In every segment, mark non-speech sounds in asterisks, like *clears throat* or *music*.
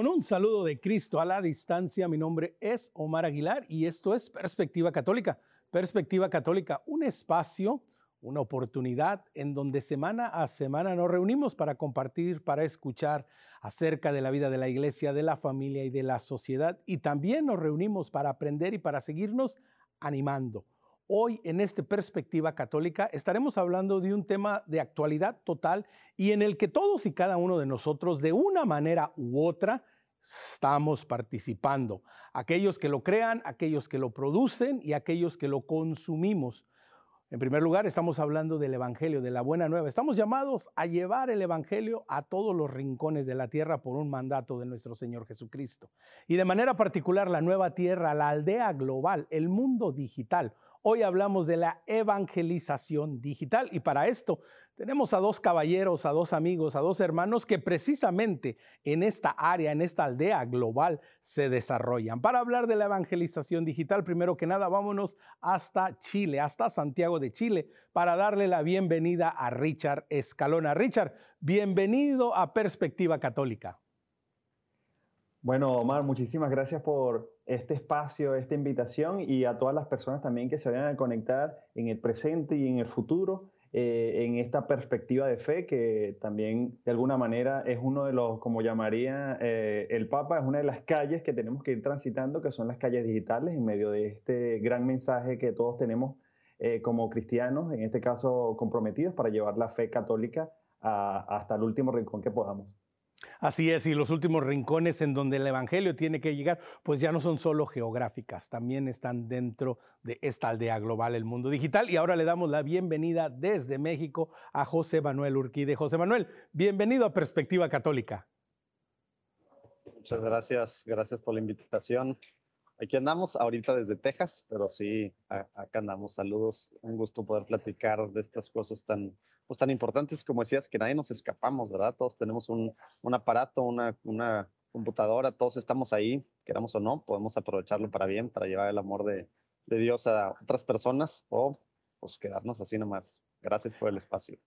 Con un saludo de Cristo a la distancia, mi nombre es Omar Aguilar y esto es Perspectiva Católica. Perspectiva Católica, un espacio, una oportunidad en donde semana a semana nos reunimos para compartir, para escuchar acerca de la vida de la iglesia, de la familia y de la sociedad. Y también nos reunimos para aprender y para seguirnos animando. Hoy en este Perspectiva Católica estaremos hablando de un tema de actualidad total y en el que todos y cada uno de nosotros de una manera u otra estamos participando. Aquellos que lo crean, aquellos que lo producen y aquellos que lo consumimos. En primer lugar, estamos hablando del Evangelio, de la buena nueva. Estamos llamados a llevar el Evangelio a todos los rincones de la tierra por un mandato de nuestro Señor Jesucristo. Y de manera particular, la nueva tierra, la aldea global, el mundo digital, Hoy hablamos de la evangelización digital y para esto tenemos a dos caballeros, a dos amigos, a dos hermanos que precisamente en esta área, en esta aldea global se desarrollan. Para hablar de la evangelización digital, primero que nada, vámonos hasta Chile, hasta Santiago de Chile, para darle la bienvenida a Richard Escalona. Richard, bienvenido a Perspectiva Católica. Bueno, Omar, muchísimas gracias por este espacio, esta invitación y a todas las personas también que se vayan a conectar en el presente y en el futuro eh, en esta perspectiva de fe que también de alguna manera es uno de los, como llamaría eh, el Papa, es una de las calles que tenemos que ir transitando, que son las calles digitales en medio de este gran mensaje que todos tenemos eh, como cristianos, en este caso comprometidos para llevar la fe católica hasta el último rincón que podamos. Así es, y los últimos rincones en donde el Evangelio tiene que llegar, pues ya no son solo geográficas, también están dentro de esta aldea global, el mundo digital. Y ahora le damos la bienvenida desde México a José Manuel Urquide. José Manuel, bienvenido a Perspectiva Católica. Muchas gracias, gracias por la invitación. Aquí andamos ahorita desde Texas, pero sí, acá andamos. Saludos, un gusto poder platicar de estas cosas tan, pues, tan importantes como decías, que nadie nos escapamos, ¿verdad? Todos tenemos un, un aparato, una, una, computadora, todos estamos ahí, queramos o no, podemos aprovecharlo para bien, para llevar el amor de, de Dios a otras personas o pues quedarnos así nomás. Gracias por el espacio.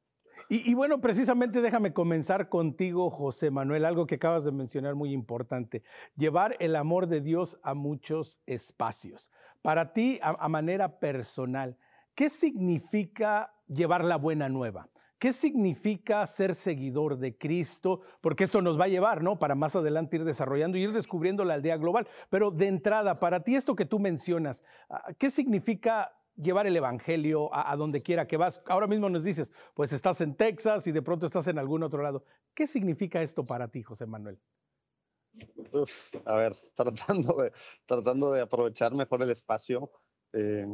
Y, bueno, precisamente déjame comenzar contigo, José Manuel, algo que acabas de mencionar muy importante, llevar el amor de Dios a muchos espacios. Para ti, a, manera personal, ¿qué significa llevar la buena nueva? ¿Qué significa ser seguidor de Cristo? Porque esto nos va a llevar, ¿no? Para más adelante ir desarrollando y ir descubriendo la aldea global. Pero de entrada, para ti esto que tú mencionas, ah, ¿qué significa llevar el Evangelio a, donde quiera que vas. Ahora mismo nos dices, pues estás en Texas y de pronto estás en algún otro lado. ¿Qué significa esto para ti, José Manuel? a ver, *laughs* tratando de, tratando de aprovechar mejor el espacio. Eh,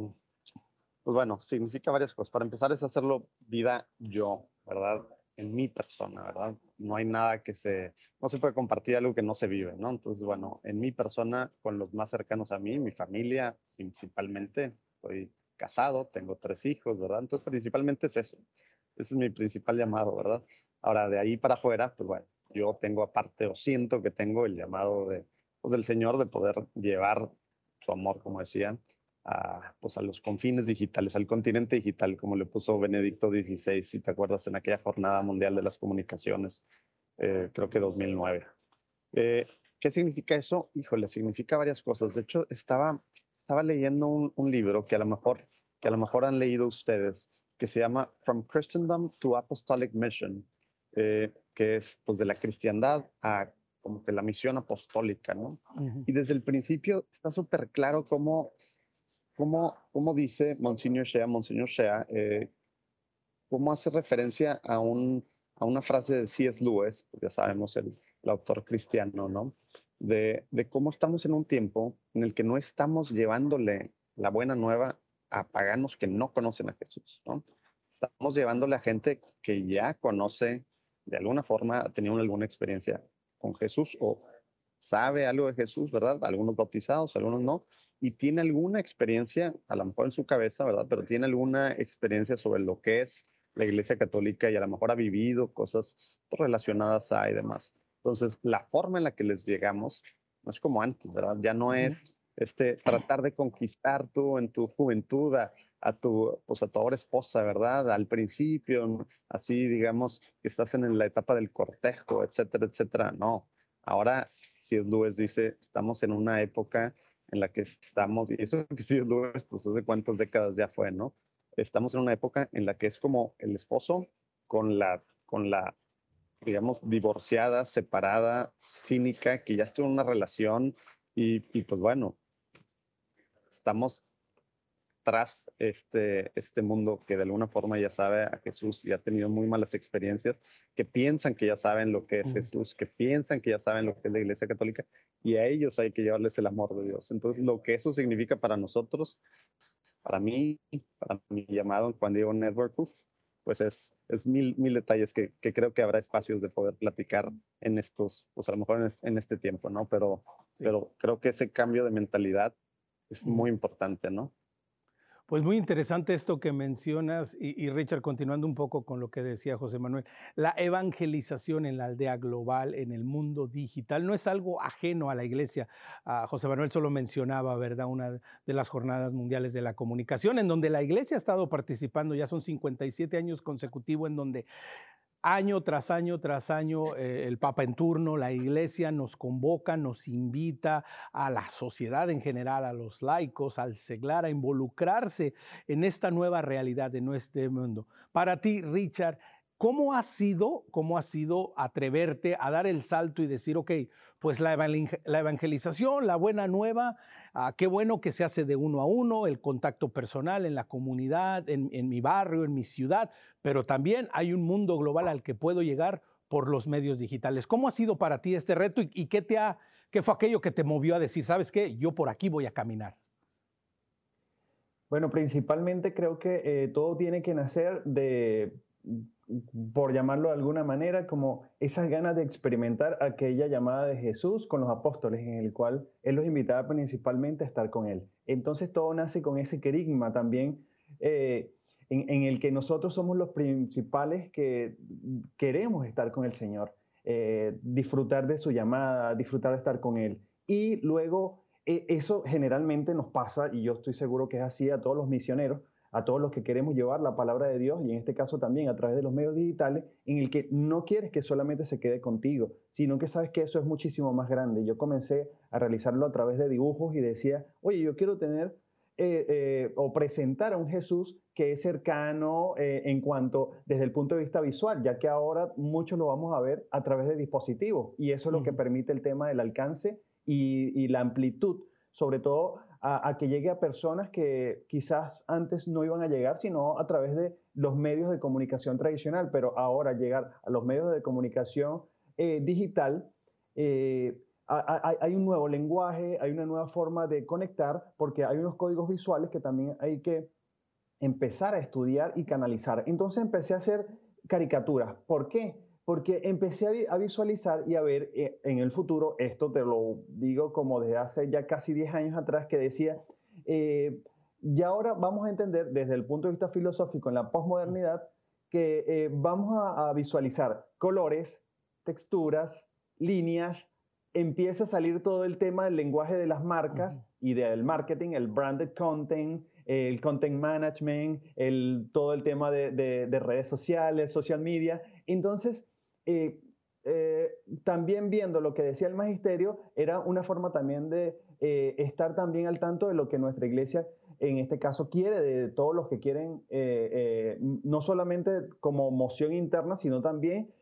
pues bueno, significa varias cosas. Para empezar es hacerlo vida yo, ¿verdad? En mi persona, ¿verdad? No hay nada que se, no se puede compartir algo que no se vive, ¿no? Entonces, bueno, en mi persona, con los más cercanos a mí, mi familia principalmente, estoy casado, tengo tres hijos, ¿verdad? Entonces, principalmente es eso. Ese es mi principal llamado, ¿verdad? Ahora, de ahí para afuera, pues bueno, yo tengo aparte o siento que tengo el llamado de, pues, del Señor de poder llevar su amor, como decía, a, pues, a los confines digitales, al continente digital, como le puso Benedicto XVI, si te acuerdas, en aquella Jornada Mundial de las Comunicaciones, eh, creo que 2009. Eh, ¿Qué significa eso? Híjole, significa varias cosas. De hecho, estaba estaba leyendo un, libro que a lo mejor que a lo mejor han leído ustedes, que se llama From Christendom to Apostolic Mission, eh, que es pues de la cristiandad a como que la misión apostólica, ¿no? Y desde el principio está súper claro cómo, cómo, dice Monsignor Shea, Monsignor Shea, eh, cómo hace referencia a, un, a una frase de C.S. Lewis, pues ya sabemos, el, autor cristiano, ¿no? de, cómo estamos en un tiempo en el que no estamos llevándole la buena nueva a paganos que no conocen a Jesús, ¿no? Estamos llevándole a gente que ya conoce, de alguna forma, ha tenido alguna experiencia con Jesús o sabe algo de Jesús, ¿verdad? Algunos bautizados, algunos no, y tiene alguna experiencia, a lo mejor en su cabeza, ¿verdad? Pero tiene alguna experiencia sobre lo que es la Iglesia Católica y a lo mejor ha vivido cosas relacionadas a y demás. Entonces, la forma en la que les llegamos no es como antes, ¿verdad? Ya no es este, tratar de conquistar tú en tu juventud a, tu, pues a tu ahora esposa, ¿verdad? Al principio, así digamos que estás en la etapa del cortejo, etcétera, etcétera. No, Ahora, C.S. Lewis dice, estamos en una época en la que estamos, y eso que C.S. Lewis, pues hace cuántas décadas ya fue, ¿no? Estamos en una época en la que es como el esposo con la, con la digamos, divorciada, separada, cínica, que ya estuvo en una relación y, y pues bueno, estamos tras este, este mundo que de alguna forma ya sabe a Jesús y ha tenido muy malas experiencias, que piensan que ya saben lo que es Jesús, que piensan que ya saben lo que es la Iglesia Católica y a ellos hay que llevarles el amor de Dios. Entonces, lo que eso significa para nosotros, para mí, para mi llamado en Juan Diego Network, pues es, es mil, mil detalles que, que, creo que habrá espacios de poder platicar en estos, pues a lo mejor en este, en este tiempo, ¿no? Pero, pero creo que ese cambio de mentalidad es muy importante, ¿no? Pues muy interesante esto que mencionas y, Richard, continuando un poco con lo que decía José Manuel, la evangelización en la aldea global, en el mundo digital, no es algo ajeno a la iglesia. Ah, José Manuel solo mencionaba, ¿verdad?, una de las jornadas mundiales de la comunicación, en donde la iglesia ha estado participando, ya son 57 años consecutivos, en donde año tras año tras año eh, el Papa en turno, la Iglesia nos convoca, nos invita a la sociedad en general, a los laicos, al seglar, a involucrarse en esta nueva realidad de nuestro mundo. Para ti, Richard, ¿Cómo ha sido, cómo ha sido atreverte a dar el salto y decir, ok, pues la, evangelización, la buena nueva, ah, qué bueno que se hace de uno a uno, el contacto personal en la comunidad, en, mi barrio, en mi ciudad, pero también hay un mundo global al que puedo llegar por los medios digitales. ¿Cómo ha sido para ti este reto y, qué, te ha, qué fue aquello que te movió a decir, sabes qué, yo por aquí voy a caminar? Bueno, principalmente creo que eh, todo tiene que nacer de por llamarlo de alguna manera, como esas ganas de experimentar aquella llamada de Jesús con los apóstoles, en el cual Él los invitaba principalmente a estar con Él. Entonces todo nace con ese querigma también, eh, en, el que nosotros somos los principales que queremos estar con el Señor, eh, disfrutar de su llamada, disfrutar de estar con Él. Y luego e, eso generalmente nos pasa, y yo estoy seguro que es así a todos los misioneros, a todos los que queremos llevar la palabra de Dios y en este caso también a través de los medios digitales, en el que no quieres que solamente se quede contigo, sino que sabes que eso es muchísimo más grande. Yo comencé a realizarlo a través de dibujos y decía, oye, yo quiero tener eh, eh, o presentar a un Jesús que es cercano eh, en cuanto desde el punto de vista visual, ya que ahora muchos lo vamos a ver a través de dispositivos y eso es lo que permite el tema del alcance y, y la amplitud, sobre todo a, que llegue a personas que quizás antes no iban a llegar, sino a través de los medios de comunicación tradicional, pero ahora llegar a los medios de comunicación eh, digital, eh, hay, un nuevo lenguaje, hay una nueva forma de conectar, porque hay unos códigos visuales que también hay que empezar a estudiar y canalizar. Entonces empecé a hacer caricaturas. ¿Por qué? Porque empecé a, visualizar y a ver eh, en el futuro, esto te lo digo como desde hace ya casi 10 años atrás, que decía, eh, y ahora vamos a entender desde el punto de vista filosófico en la posmodernidad que eh, vamos a, visualizar colores, texturas, líneas, empieza a salir todo el tema del lenguaje de las marcas y del marketing, el branded content, el content management, el, todo el tema de, de redes sociales, social media. Entonces, eh, eh, también viendo lo que decía el magisterio, era una forma también de eh, estar también al tanto de lo que nuestra iglesia en este caso quiere, de todos los que quieren, no solamente como moción interna, sino también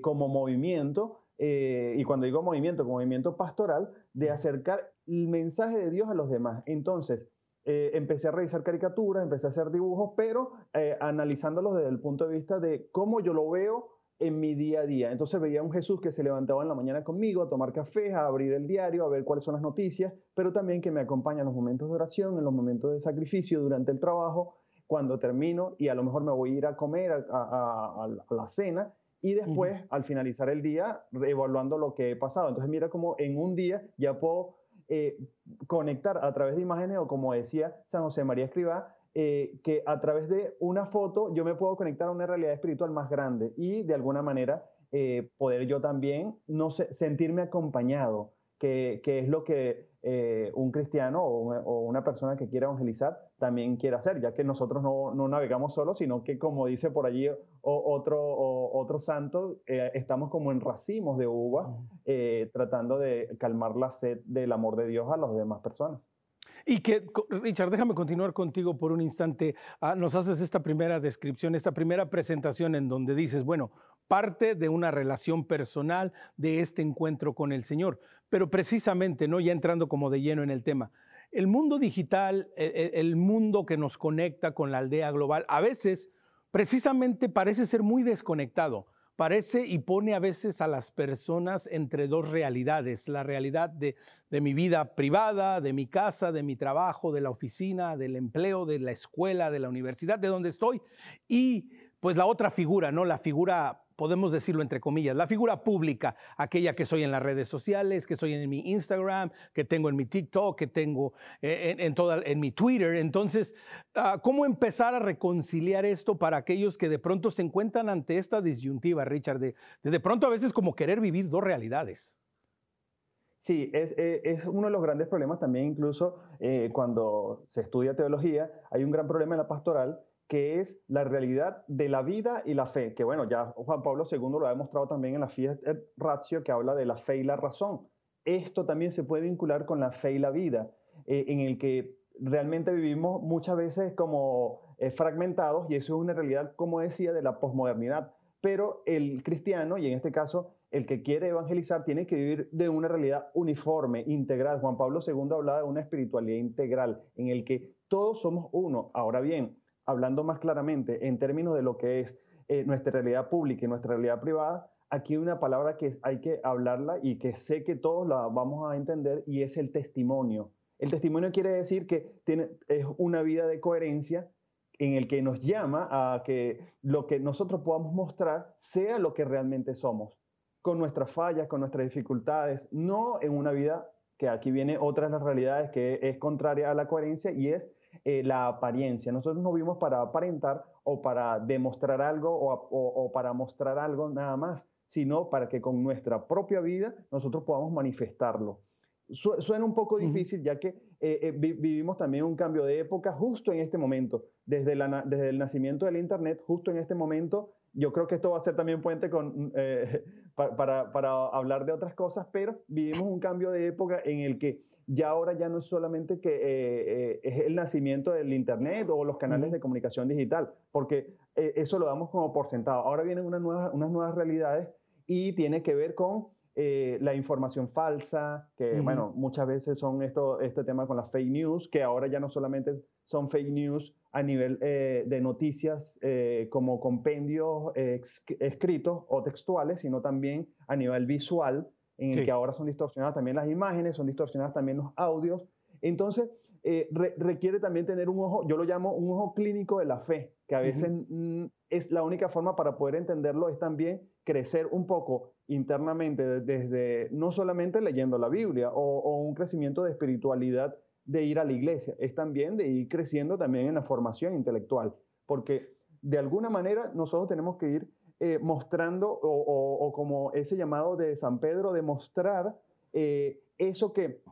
como movimiento, y cuando digo movimiento, como movimiento pastoral, de acercar el mensaje de Dios a los demás. Entonces, empecé a revisar caricaturas, empecé a hacer dibujos, pero analizándolos desde el punto de vista de cómo yo lo veo en mi día a día. Entonces veía a un Jesús que se levantaba en la mañana conmigo a tomar café, a abrir el diario, a ver cuáles son las noticias, pero también que me acompaña en los momentos de oración, en los momentos de sacrificio, durante el trabajo, cuando termino y a lo mejor me voy a ir a comer a, la cena y después, al finalizar el día, evaluando lo que he pasado. Entonces mira como en un día ya puedo eh, conectar a través de imágenes o como decía San José María Escribá, eh, que a través de una foto yo me puedo conectar a una realidad espiritual más grande y de alguna manera eh, poder yo también no sentirme acompañado, que, es lo que eh, un cristiano o una, persona que quiera evangelizar también quiere hacer, ya que nosotros no, navegamos solos, sino que como dice por allí otro, otro santo, eh, estamos como en racimos de uva, eh, tratando de calmar la sed del amor de Dios a las demás personas. Y que, Richard, déjame continuar contigo por un instante. Ah, nos haces esta primera descripción, esta primera presentación en donde dices, bueno, parte de una relación personal de este encuentro con el Señor. Pero precisamente, ¿no? Ya entrando como de lleno en el tema, el mundo digital, el, e, el mundo que nos conecta con la aldea global, a veces precisamente parece ser muy desconectado parece y pone a veces a las personas entre dos realidades, la realidad de, mi vida privada, de mi casa, de mi trabajo, de la oficina, del empleo, de la escuela, de la universidad, de donde estoy, y pues la otra figura, ¿no? La figura podemos decirlo entre comillas, la figura pública, aquella que soy en las redes sociales, que soy en mi Instagram, que tengo en mi TikTok, que tengo eh, en, toda, en mi Twitter. Entonces, ah, ¿cómo empezar a reconciliar esto para aquellos que de pronto se encuentran ante esta disyuntiva, Richard, de de, pronto a veces como querer vivir dos realidades? Sí, es, eh, es, uno de los grandes problemas también, incluso eh, cuando se estudia teología, hay un gran problema en la pastoral que es la realidad de la vida y la fe, que bueno, ya Juan Pablo II lo ha demostrado también en la Fiat Ratio, que habla de la fe y la razón. Esto también se puede vincular con la fe y la vida, eh, en el que realmente vivimos muchas veces como eh, fragmentados, y eso es una realidad, como decía, de la posmodernidad. Pero el cristiano, y en este caso el que quiere evangelizar, tiene que vivir de una realidad uniforme, integral. Juan Pablo II hablaba de una espiritualidad integral, en el que todos somos uno. Ahora bien, hablando más claramente en términos de lo que es eh, nuestra realidad pública y nuestra realidad privada, aquí hay una palabra que hay que hablarla y que sé que todos la vamos a entender y es el testimonio. El testimonio quiere decir que tiene, es una vida de coherencia en el que nos llama a que lo que nosotros podamos mostrar sea lo que realmente somos, con nuestras fallas, con nuestras dificultades, no en una vida que aquí viene otra de las realidades que es contraria a la coherencia y es eh, la apariencia. Nosotros no vimos para aparentar o para demostrar algo o, para mostrar algo nada más, sino para que con nuestra propia vida nosotros podamos manifestarlo. suena un poco difícil ya que eh, eh, vivimos también un cambio de época justo en este momento, desde, la, desde el nacimiento del Internet, justo en este momento. Yo creo que esto va a ser también puente con, *laughs* para, para hablar de otras cosas, pero vivimos un cambio de época en el que ya ahora ya no es solamente que eh, eh, es el nacimiento del Internet o los canales de comunicación digital, porque eh, eso lo damos como por sentado. Ahora vienen unas nuevas, unas nuevas realidades y tiene que ver con la información falsa, que bueno, muchas veces son esto, este tema con las fake news, que ahora ya no solamente son fake news a nivel de noticias como compendios escritos o textuales, sino también a nivel visual en el que ahora son distorsionadas también las imágenes, son distorsionadas también los audios. Entonces, eh, requiere también tener un ojo, yo lo llamo un ojo clínico de la fe, que a veces mm, es la única forma para poder entenderlo, es también crecer un poco internamente desde, no solamente leyendo la Biblia o, o un crecimiento de espiritualidad de ir a la iglesia, es también de ir creciendo también en la formación intelectual, porque de alguna manera nosotros tenemos que ir eh, mostrando, o, como ese llamado de San Pedro, de mostrar eh, eso que,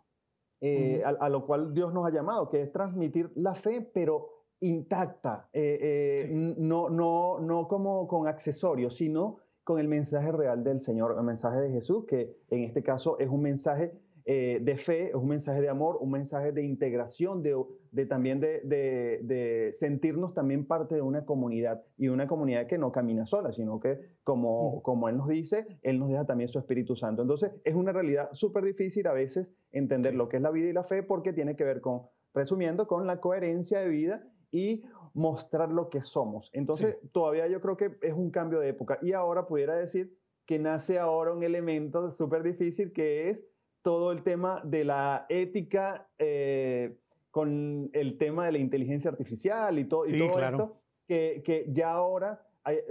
eh, a, lo cual Dios nos ha llamado, que es transmitir la fe, pero intacta, no, no, no como con accesorios, sino con el mensaje real del Señor, el mensaje de Jesús, que en este caso es un mensaje eh, de fe, es un mensaje de amor, un mensaje de integración, de, también de, sentirnos también parte de una comunidad y una comunidad que no camina sola, sino que como, como Él nos dice, Él nos deja también su Espíritu Santo. Entonces es una realidad súper difícil a veces entender lo que es la vida y la fe porque tiene que ver con, resumiendo, con la coherencia de vida y mostrar lo que somos. Entonces todavía yo creo que es un cambio de época y ahora pudiera decir que nace ahora un elemento súper difícil que es todo el tema de la ética eh, con el tema de la inteligencia artificial y, todo, y todo esto, que, que, ya ahora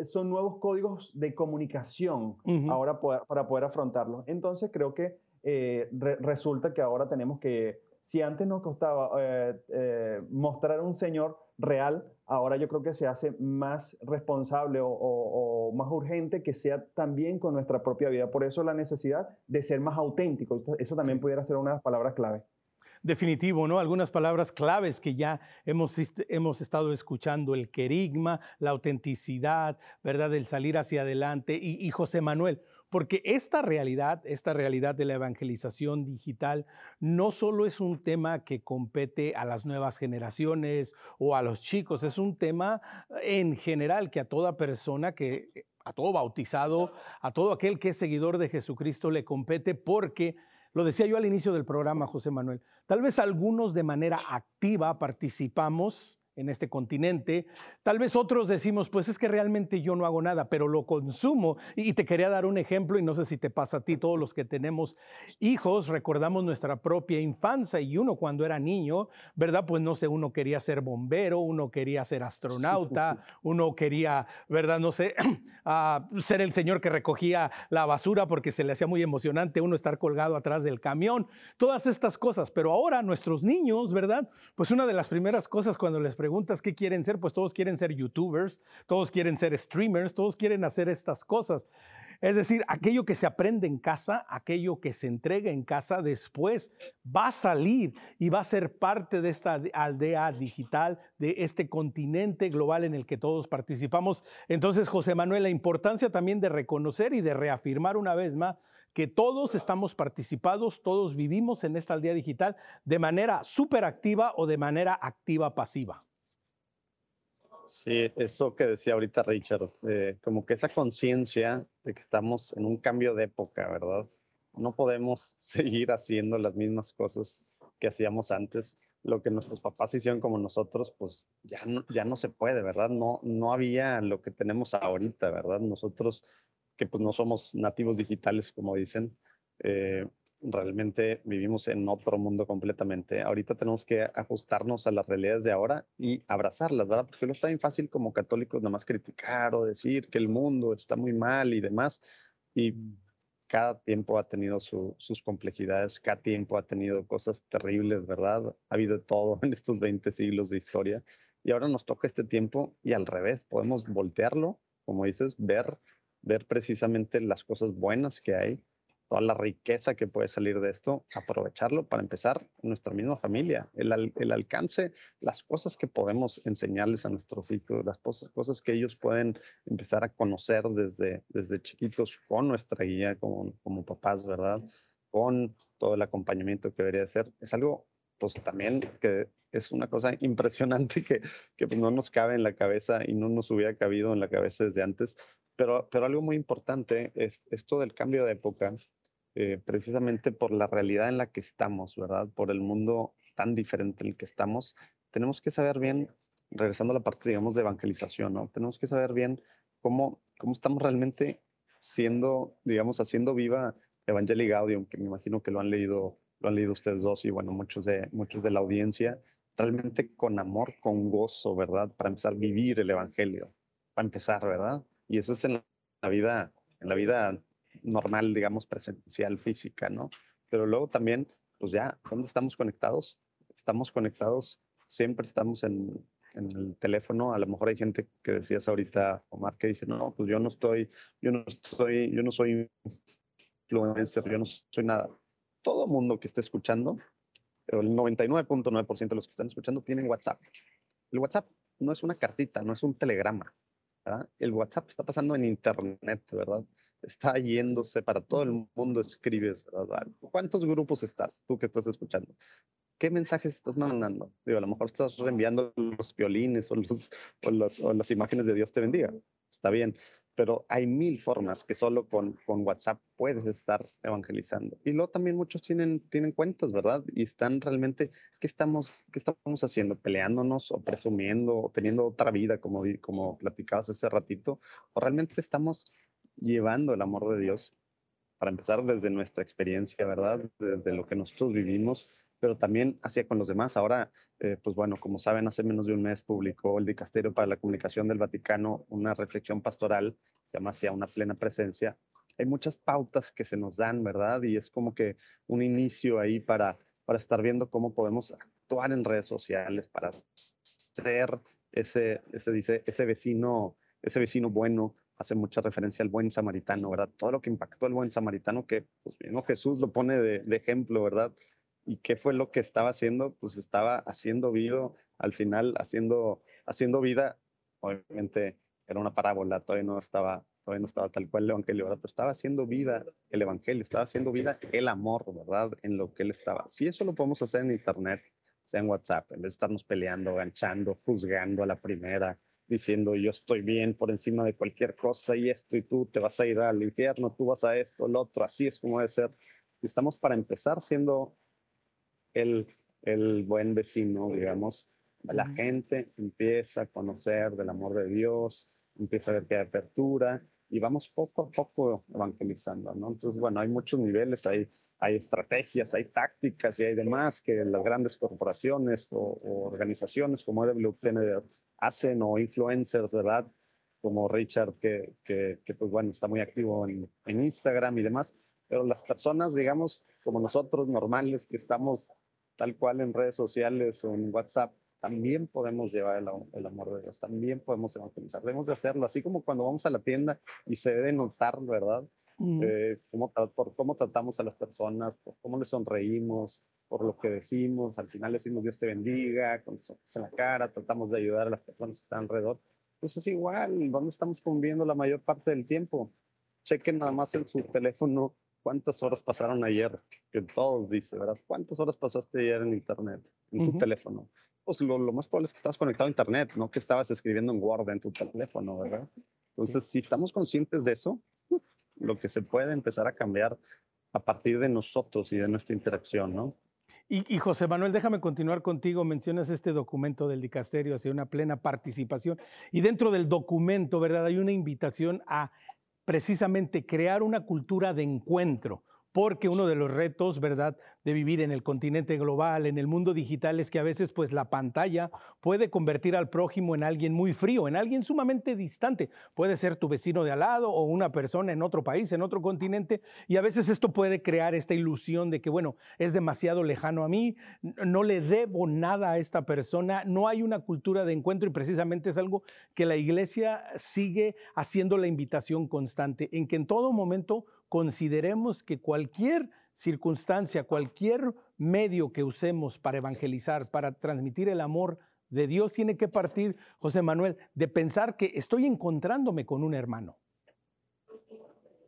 son nuevos códigos de comunicación ahora para poder afrontarlo. Entonces creo que eh, resulta que ahora tenemos que, si antes nos costaba eh, mostrar un señor real, ahora yo creo que se hace más responsable o, más urgente que sea también con nuestra propia vida. Por eso la necesidad de ser más auténtico. Eso también pudiera ser una de las palabras clave. Definitivo, ¿no? Algunas palabras claves que ya hemos, hemos estado escuchando, el querigma, la autenticidad, ¿verdad? El salir hacia adelante. Y, y José Manuel, porque esta realidad, esta realidad de la evangelización digital, no solo es un tema que compete a las nuevas generaciones o a los chicos, es un tema en general que a toda persona que a todo bautizado, a todo aquel que es seguidor de Jesucristo le compete porque lo decía yo al inicio del programa, José Manuel. Tal vez algunos de manera activa participamos en este continente. Tal vez otros decimos, pues es que realmente yo no hago nada, pero lo consumo. Y te quería dar un ejemplo, y no sé si te pasa a ti, todos los que tenemos hijos, recordamos nuestra propia infancia y uno cuando era niño, ¿verdad? Pues no sé, uno quería ser bombero, uno quería ser astronauta, *laughs* uno quería, ¿verdad? No sé, *clears throat* ah, ser el señor que recogía la basura porque se le hacía muy emocionante uno estar colgado atrás del camión, todas estas cosas. Pero ahora nuestros niños, ¿verdad? Pues una de las primeras cosas cuando les preguntas qué quieren ser, pues todos quieren ser youtubers, todos quieren ser streamers, todos quieren hacer estas cosas. Es decir, aquello que se aprende en casa, aquello que se entrega en casa, después va a salir y va a ser parte de esta aldea digital, de este continente global en el que todos participamos. Entonces, José Manuel, la importancia también de reconocer y de reafirmar una vez más que todos estamos participados, todos vivimos en esta aldea digital de manera súper activa o de manera activa pasiva. Sí, eso que decía ahorita Richard, eh, como que esa conciencia de que estamos en un cambio de época, ¿verdad? No podemos *laughs* seguir haciendo las mismas cosas que hacíamos antes. Lo que nuestros papás hicieron como nosotros, pues ya no, ya no se puede, ¿verdad? No, no había lo que tenemos ahorita, ¿verdad? Nosotros que pues no somos nativos digitales, como dicen, eh, realmente vivimos en otro mundo completamente. Ahorita tenemos que ajustarnos a las realidades de ahora y abrazarlas, ¿verdad? Porque no está bien fácil como católicos nada más criticar o decir que el mundo está muy mal y demás. Y cada tiempo ha tenido sus complejidades, cada tiempo ha tenido cosas terribles, ¿verdad? Ha habido todo *laughs* en estos 20 siglos de historia. Y ahora nos toca este tiempo y al revés, podemos voltearlo, como dices, ver, ver precisamente las cosas buenas que hay toda la riqueza que puede salir de esto, aprovecharlo para empezar nuestra misma familia, el, el alcance, las cosas que podemos enseñarles a nuestros hijos, las cosas, cosas que ellos pueden empezar a conocer desde, desde chiquitos con nuestra guía como, como papás, ¿verdad? Con todo el acompañamiento que debería ser. Es algo, pues también que es una cosa impresionante que, que pues, no nos cabe en la cabeza y no nos hubiera cabido en la cabeza desde antes. Pero, pero algo muy importante es esto del cambio de época eh, precisamente por la realidad en la que estamos, ¿verdad? Por el mundo tan diferente en el que estamos, tenemos que saber bien, regresando a la parte, digamos, de evangelización, ¿no? Tenemos que saber bien cómo, cómo estamos realmente siendo, digamos, haciendo viva Evangelii Gaudium, que me imagino que lo han leído, lo han leído ustedes dos y bueno, muchos de, muchos de la audiencia, realmente con amor, con gozo, ¿verdad? Para empezar a vivir el Evangelio, para empezar, ¿verdad? Y eso es en la vida, en la vida normal, digamos, presencial, física, ¿no? Pero luego también, pues ya, ¿dónde estamos conectados? Estamos conectados, siempre estamos en, en el teléfono. A lo mejor hay gente que decías ahorita, Omar, que dice, no, pues yo no estoy, yo no estoy, yo no soy influencer, yo no soy nada. Todo mundo que esté escuchando, el 99.9% de los que están escuchando tienen WhatsApp. El WhatsApp no es una cartita, no es un telegrama. El WhatsApp está pasando en Internet, ¿verdad? Está yéndose para todo el mundo, escribes, ¿verdad? ¿Cuántos grupos estás tú que estás escuchando? ¿Qué mensajes estás mandando? Digo, a lo mejor estás reenviando los violines o, los, o, las imágenes de Dios te bendiga. Está bien, pero hay mil formas que solo con, con WhatsApp puedes estar evangelizando. Y luego también muchos tienen, tienen cuentas, ¿verdad? Y están realmente, ¿qué estamos, qué estamos haciendo? ¿Peleándonos o presumiendo o teniendo otra vida, como, como platicabas hace ratito? ¿O realmente estamos llevando el amor de Dios, para empezar desde nuestra experiencia, ¿verdad? Desde lo que nosotros vivimos, pero también hacia con los demás. Ahora, eh, pues bueno, como saben, hace menos de un mes publicó el Dicasterio para la Comunicación del Vaticano una reflexión pastoral, se llama Hacia una plena presencia. Hay muchas pautas que se nos dan, ¿verdad? Y es como que un inicio ahí para, para estar viendo cómo podemos actuar en redes sociales, para ser ese, ese, dice, ese vecino, ese vecino bueno, hace mucha referencia al buen samaritano, ¿verdad? Todo lo que impactó el buen samaritano, que pues mismo Jesús lo pone de, ejemplo, ¿verdad? ¿Y qué fue lo que estaba haciendo? Pues estaba haciendo vida, al final haciendo, haciendo vida, obviamente era una parábola, todavía no estaba, todavía no estaba tal cual el Evangelio, pero estaba haciendo vida el Evangelio, estaba haciendo vida el amor, ¿verdad? En lo que él estaba. Si eso lo podemos hacer en Internet, sea en WhatsApp, en vez de estarnos peleando, ganchando, juzgando a la primera, diciendo yo estoy bien por encima de cualquier cosa y esto y tú te vas a ir al infierno, tú vas a esto, el otro, así es como debe ser. Estamos para empezar siendo el, el buen vecino, digamos. La gente empieza a conocer del amor de Dios, empieza a ver que hay apertura y vamos poco a poco evangelizando, ¿no? Entonces, bueno, hay muchos niveles, hay, hay estrategias, hay tácticas y hay demás que las grandes corporaciones o, organizaciones como EWTN hacen o influencers, ¿verdad? Como Richard, que, que, que pues bueno, está muy activo en, en Instagram y demás, pero las personas, digamos, como nosotros normales que estamos tal cual en redes sociales o en WhatsApp, también podemos llevar el, amor de Dios, también podemos evangelizar. Debemos de hacerlo, así como cuando vamos a la tienda y se debe notar, ¿verdad? Eh, cómo, por cómo tratamos a las personas, por cómo les sonreímos, por lo que decimos. Al final decimos Dios te bendiga, con en la cara, tratamos de ayudar a las personas que están alrededor. Pues es igual, ¿dónde estamos conviviendo la mayor parte del tiempo? Chequen nada más en su teléfono ¿cuántas horas pasaron ayer? Que todos dicen, ¿verdad? ¿Cuántas horas pasaste ayer en Internet, en tu teléfono? Pues lo, más probable es que estabas conectado a Internet, no que estabas escribiendo en Word en tu teléfono, ¿verdad? Entonces, si estamos conscientes de eso, lo que se puede empezar a cambiar a partir de nosotros y de nuestra interacción, ¿no? Y, José Manuel, déjame continuar contigo. Mencionas este documento del dicasterio hacia una plena participación. Y dentro del documento, ¿verdad? Hay una invitación a precisamente crear una cultura de encuentro, porque uno de los retos, ¿verdad?, de vivir en el continente global, en el mundo digital, es que a veces pues la pantalla puede convertir al prójimo en alguien muy frío, en alguien sumamente distante. Puede ser tu vecino de al lado o una persona en otro país, en otro continente, y a veces esto puede crear esta ilusión de que, bueno, es demasiado lejano a mí, no le debo nada a esta persona, no hay una cultura de encuentro y precisamente es algo que la iglesia sigue haciendo la invitación constante, en que en todo momento consideremos que cualquier circunstancia, cualquier medio que usemos para evangelizar, para transmitir el amor de Dios, tiene que partir, José Manuel, de pensar que estoy encontrándome con un hermano.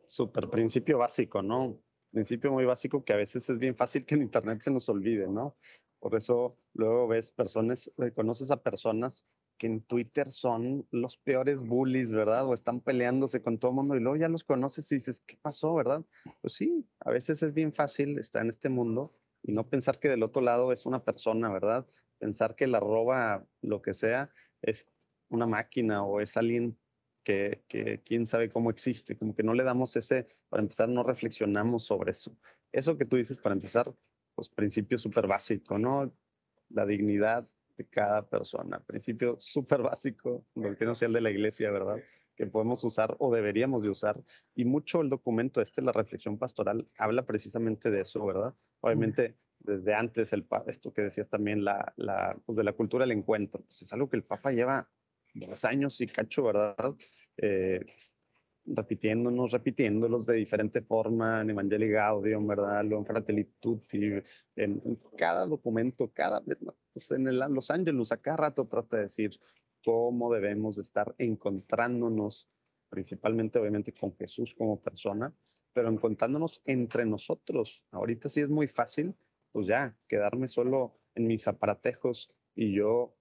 Super principio básico, ¿no? Principio muy básico que a veces es bien fácil que en Internet se nos olvide, ¿no? Por eso luego ves personas, conoces a personas que en Twitter son los peores bullies, ¿verdad? O están peleándose con todo el mundo y luego ya los conoces y dices, ¿qué pasó, verdad? Pues sí, a veces es bien fácil estar en este mundo y no pensar que del otro lado es una persona, ¿verdad? Pensar que la roba, lo que sea, es una máquina o es alguien que, que quién sabe cómo existe, como que no le damos ese, para empezar, no reflexionamos sobre eso. Eso que tú dices, para empezar, pues principio súper básico, ¿no? La dignidad, de cada persona. Principio súper básico del no social de la iglesia, ¿verdad? Que podemos usar o deberíamos de usar. Y mucho el documento este, la reflexión pastoral, habla precisamente de eso, ¿verdad? Obviamente, desde antes, el, esto que decías también, la, la pues de la cultura del encuentro, pues es algo que el Papa lleva dos años y cacho, ¿verdad? Eh, repitiéndonos, repitiéndolos de diferente forma en Evangelii Gaudium, ¿verdad? En Fratelli Tutti, en, cada documento, cada vez, pues en Los Ángeles, a cada rato trata de decir cómo debemos estar encontrándonos, principalmente obviamente con Jesús como persona, pero encontrándonos entre nosotros. Ahorita sí es muy fácil, pues ya, quedarme solo en mis aparatejos y yo,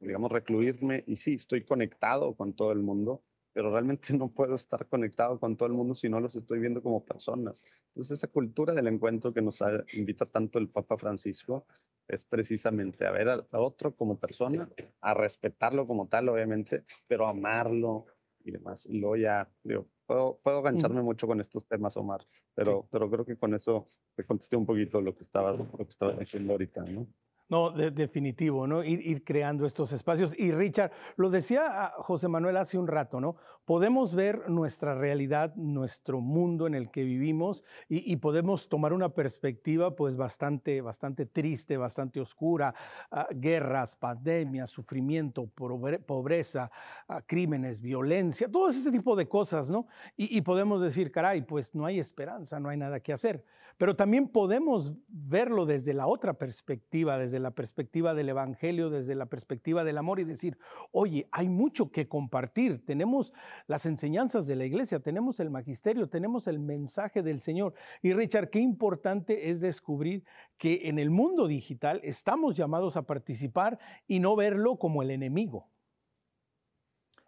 digamos, recluirme y sí, estoy conectado con todo el mundo, pero realmente *laughs* no puedo estar conectado con todo el mundo si no los estoy viendo como personas. Entonces, esa cultura del encuentro que nos invita tanto el Papa Francisco es precisamente a ver a, otro como persona, a respetarlo como tal, obviamente, pero amarlo y demás. Y luego ya, digo, puedo, puedo gancharme mucho con estos temas, Omar, pero, pero creo que con eso te contesté un poquito lo que estabas, lo que estaba diciendo ahorita, ¿no? No, definitivo, ¿no? Ir, ir, creando estos espacios. Y Richard, lo decía ah, José Manuel hace un rato, ¿no? Podemos ver nuestra realidad, nuestro mundo en el que vivimos y, podemos tomar una perspectiva pues bastante, bastante triste, bastante oscura. Ah, guerras, pandemias, sufrimiento, pobreza, ah, crímenes, violencia, todo este tipo de cosas, ¿no? Y, y podemos decir, caray, pues no hay esperanza, no hay nada que hacer. Pero también podemos verlo desde la otra perspectiva, desde la perspectiva del Evangelio, desde la perspectiva del amor y decir, oye, hay mucho que compartir. Tenemos las enseñanzas de la iglesia, tenemos el magisterio, tenemos el mensaje del Señor. Y Richard, qué importante es descubrir que en el mundo digital estamos llamados a participar y no verlo como el enemigo.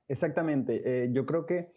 Exactamente. Eh, yo creo que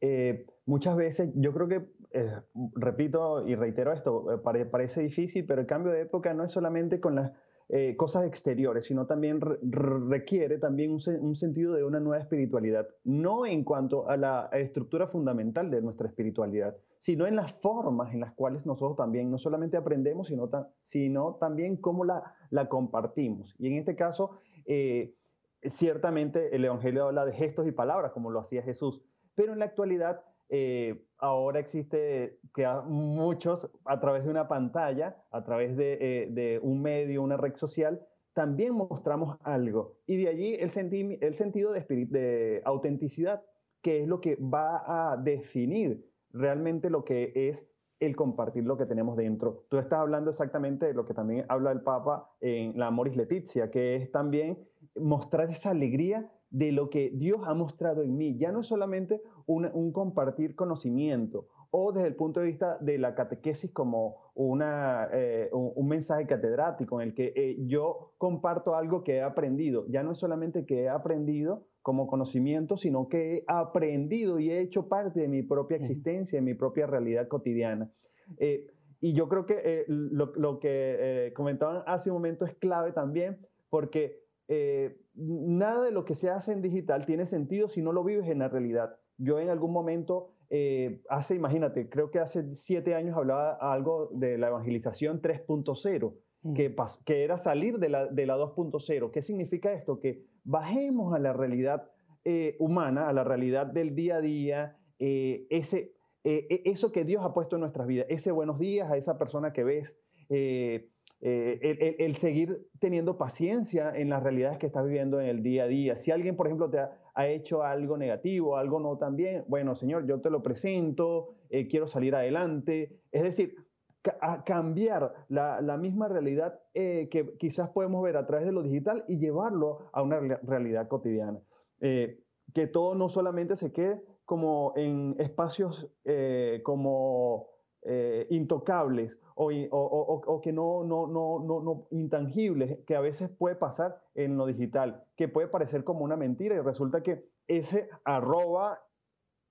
eh, muchas veces, yo creo que, eh, repito y reitero esto, parece difícil, pero el cambio de época no es solamente con las eh, cosas exteriores, sino también requiere también un, sentido de una nueva espiritualidad, no en cuanto a la estructura fundamental de nuestra espiritualidad, sino en las formas en las cuales nosotros también no solamente aprendemos, sino, sino también cómo la, la, compartimos. Y en este caso, eh, ciertamente el Evangelio habla de gestos y palabras, como lo hacía Jesús, pero en la actualidad eh, ahora existe que muchos a través de una pantalla, a través de, eh, un medio, una red social, también mostramos algo. Y de allí el, sentido de, de autenticidad, que es lo que va a definir realmente lo que es el compartir lo que tenemos dentro. Tú estás hablando exactamente de lo que también habla el Papa en la Moris Letizia, que es también mostrar esa alegría de lo que Dios ha mostrado en mí. Ya no es solamente un, compartir conocimiento o desde el punto de vista de la catequesis como una, eh, un, mensaje catedrático en el que eh, yo comparto algo que he aprendido. Ya no es solamente que he aprendido como conocimiento, sino que he aprendido y he hecho parte de mi propia existencia, de mi propia realidad cotidiana. Eh, y yo creo que lo, lo, que comentaban hace un momento es clave también, porque nada de lo que se hace en digital tiene sentido si no lo vives en la realidad. Yo en algún momento, eh, hace, imagínate, creo que hace siete años hablaba algo de la evangelización 3.0, mm. que, que, era salir de la, de la 2.0. ¿Qué significa esto? Que bajemos a la realidad eh, humana, a la realidad del día a día, ese, e, eso que Dios ha puesto en nuestras vidas, ese buenos días a esa persona que ves, eh, el, seguir teniendo paciencia en las realidades que estás viviendo en el día a día. Si alguien, por ejemplo, te ha, hecho algo negativo, algo no tan bien, bueno, Señor, yo te lo presento, eh, quiero salir adelante. Es decir, cambiar la, misma realidad eh, que quizás podemos ver a través de lo digital y llevarlo a una realidad cotidiana. que todo no solamente se quede como en espacios como intocables o, que no, no, no, no, intangibles, que a veces puede pasar en lo digital, que puede parecer como una mentira y resulta que ese arroba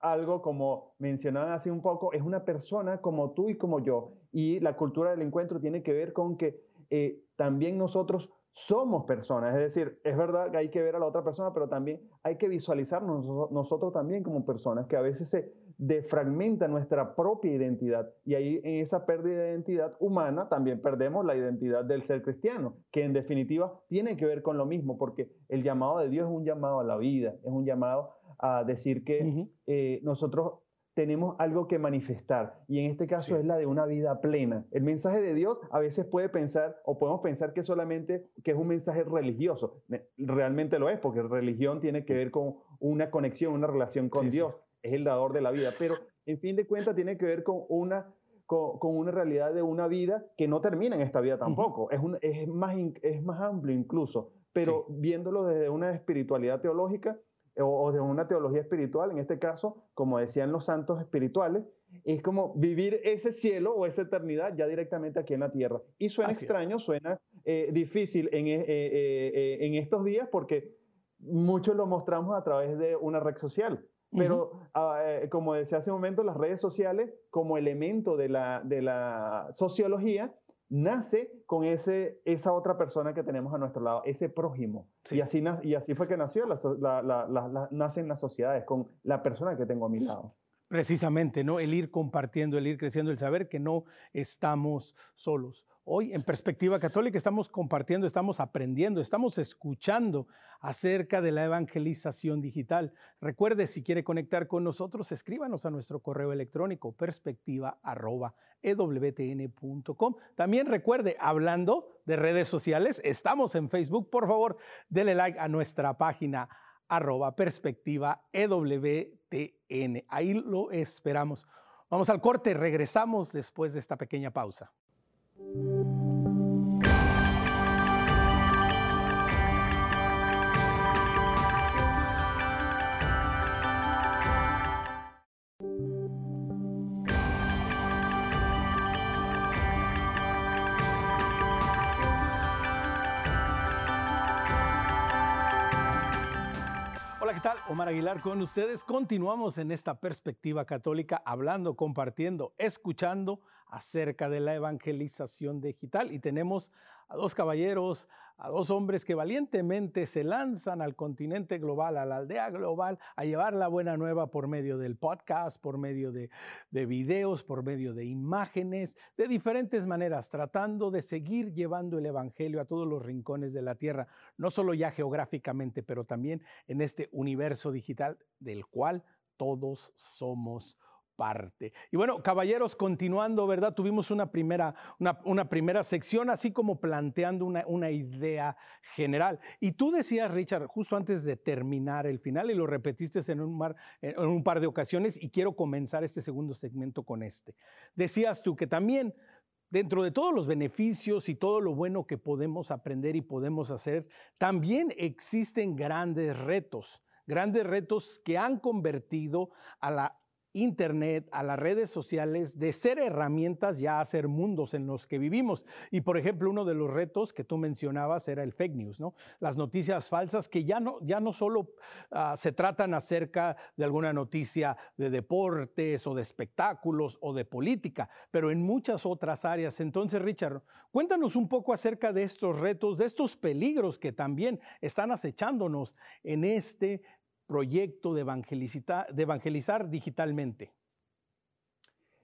algo como mencionaban hace un poco, es una persona como tú y como yo. Y la cultura del encuentro tiene que ver con que eh, también nosotros somos personas, es decir, es verdad que hay que ver a la otra persona, pero también hay que visualizarnos nosotros también como personas, que a veces se, defragmenta nuestra propia identidad. Y ahí en esa pérdida de identidad humana también perdemos la identidad del ser cristiano, que en definitiva tiene que ver con lo mismo, porque el llamado de Dios es un llamado a la vida, es un llamado a decir que eh, nosotros tenemos algo que manifestar y en este caso es. la de una vida plena. El mensaje de Dios a veces puede pensar o podemos pensar que solamente que es un mensaje religioso. Realmente lo es porque religión tiene que ver con una conexión, una relación con Dios es el dador de la vida, pero en fin de cuentas tiene que ver con una, con, una realidad de una vida que no termina en esta vida tampoco, es, un, es, más, es más amplio incluso, pero viéndolo desde una espiritualidad teológica o, o de una teología espiritual, en este caso, como decían los santos espirituales, es como vivir ese cielo o esa eternidad ya directamente aquí en la tierra. Y suena extraño, suena eh, difícil en, eh, eh, en estos días porque muchos lo mostramos a través de una red social. Pero, ah, eh, como decía hace un momento, las redes sociales, como elemento de la, de la sociología, nace con ese, esa otra persona que tenemos a nuestro lado, ese prójimo. Y, así, y así fue que nació, la, la, nacen las sociedades, con la persona que tengo a mi lado. Precisamente, ¿no? El ir compartiendo, el ir creciendo, el saber que no estamos solos. Hoy en Perspectiva Católica estamos compartiendo, estamos aprendiendo, estamos escuchando acerca de la evangelización digital. Recuerde, si quiere conectar con nosotros, escríbanos a nuestro correo electrónico perspectiva.ewtn.com. También recuerde, hablando de redes sociales, estamos en Facebook. Por favor, dele like a nuestra página arroba perspectiva EWTN. Ahí lo esperamos. Vamos al corte, regresamos después de esta pequeña pausa. Tal? Omar Aguilar con ustedes. Continuamos en esta perspectiva católica, hablando, compartiendo, escuchando acerca de la evangelización digital. Y tenemos a dos caballeros, a dos hombres que valientemente se lanzan al continente global, a la aldea global, a llevar la buena nueva por medio del podcast, por medio de, de videos, por medio de imágenes, de diferentes maneras, tratando de seguir llevando el Evangelio a todos los rincones de la tierra, no solo ya geográficamente, pero también en este universo digital del cual todos somos parte. Y bueno, caballeros, continuando, ¿verdad? Tuvimos una primera, una, primera sección, así como planteando una, una, idea general. Y tú decías, Richard, justo antes de terminar el final, y lo repetiste en un, mar, en un par de ocasiones, y quiero comenzar este segundo segmento con este. Decías tú que también dentro de todos los beneficios y todo lo bueno que podemos aprender y podemos hacer, también existen grandes retos, grandes retos que han convertido a la Internet, a las redes sociales, de ser herramientas ya a ser mundos en los que vivimos. Y por ejemplo, uno de los retos que tú mencionabas era el fake news, ¿no? Las noticias falsas que ya no, ya no solo ah, se tratan acerca de alguna noticia de deportes o de espectáculos o de política, pero en muchas otras áreas. Entonces, Richard, cuéntanos un poco acerca de estos retos, de estos peligros que también están acechándonos en este proyecto de, de evangelizar digitalmente?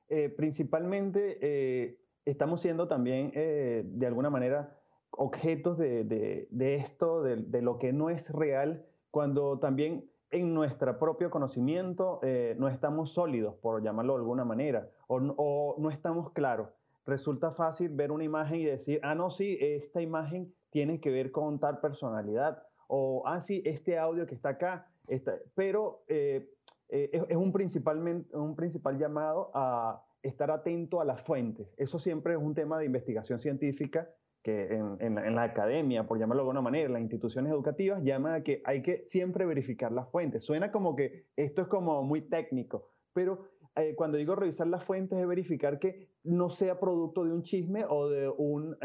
Eh, principalmente eh, estamos siendo también, eh, de alguna manera, objetos de, esto, de, lo que no es real, cuando también en nuestro propio conocimiento no estamos sólidos, por llamarlo de alguna manera, o, o no estamos claros. Resulta fácil ver una imagen y decir, ah, no, sí, esta imagen tiene que ver con tal personalidad, o, ah, sí, este audio que está acá pero eh, eh, es, un, principalmente, un principal llamado a estar atento a las fuentes. Eso siempre es un tema de investigación científica que en, la academia, por llamarlo de alguna manera, en las instituciones educativas, llama a que hay que siempre verificar las fuentes. Suena como que esto es como muy técnico, pero eh, cuando digo revisar las fuentes es verificar que no sea producto de un chisme o de un...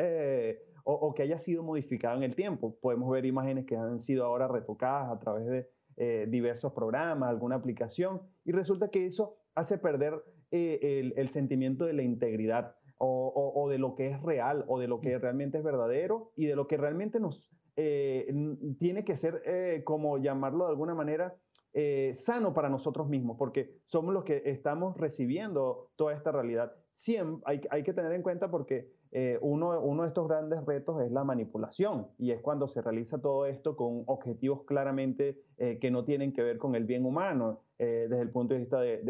o, que haya sido modificado en el tiempo. Podemos ver imágenes que han sido ahora retocadas a través de eh, diversos programas, alguna aplicación, y resulta que eso hace perder eh, el, sentimiento de la integridad o, de lo que es real o de lo que realmente es verdadero y de lo que realmente nos eh, tiene que ser, como llamarlo de alguna manera, sano para nosotros mismos, porque somos los que estamos recibiendo toda esta realidad. Siempre hay, hay que tener en cuenta porque eh, uno, uno, de estos grandes retos es la manipulación y es cuando se realiza todo esto con objetivos claramente eh, que no tienen que ver con el bien humano eh, desde el punto de vista de,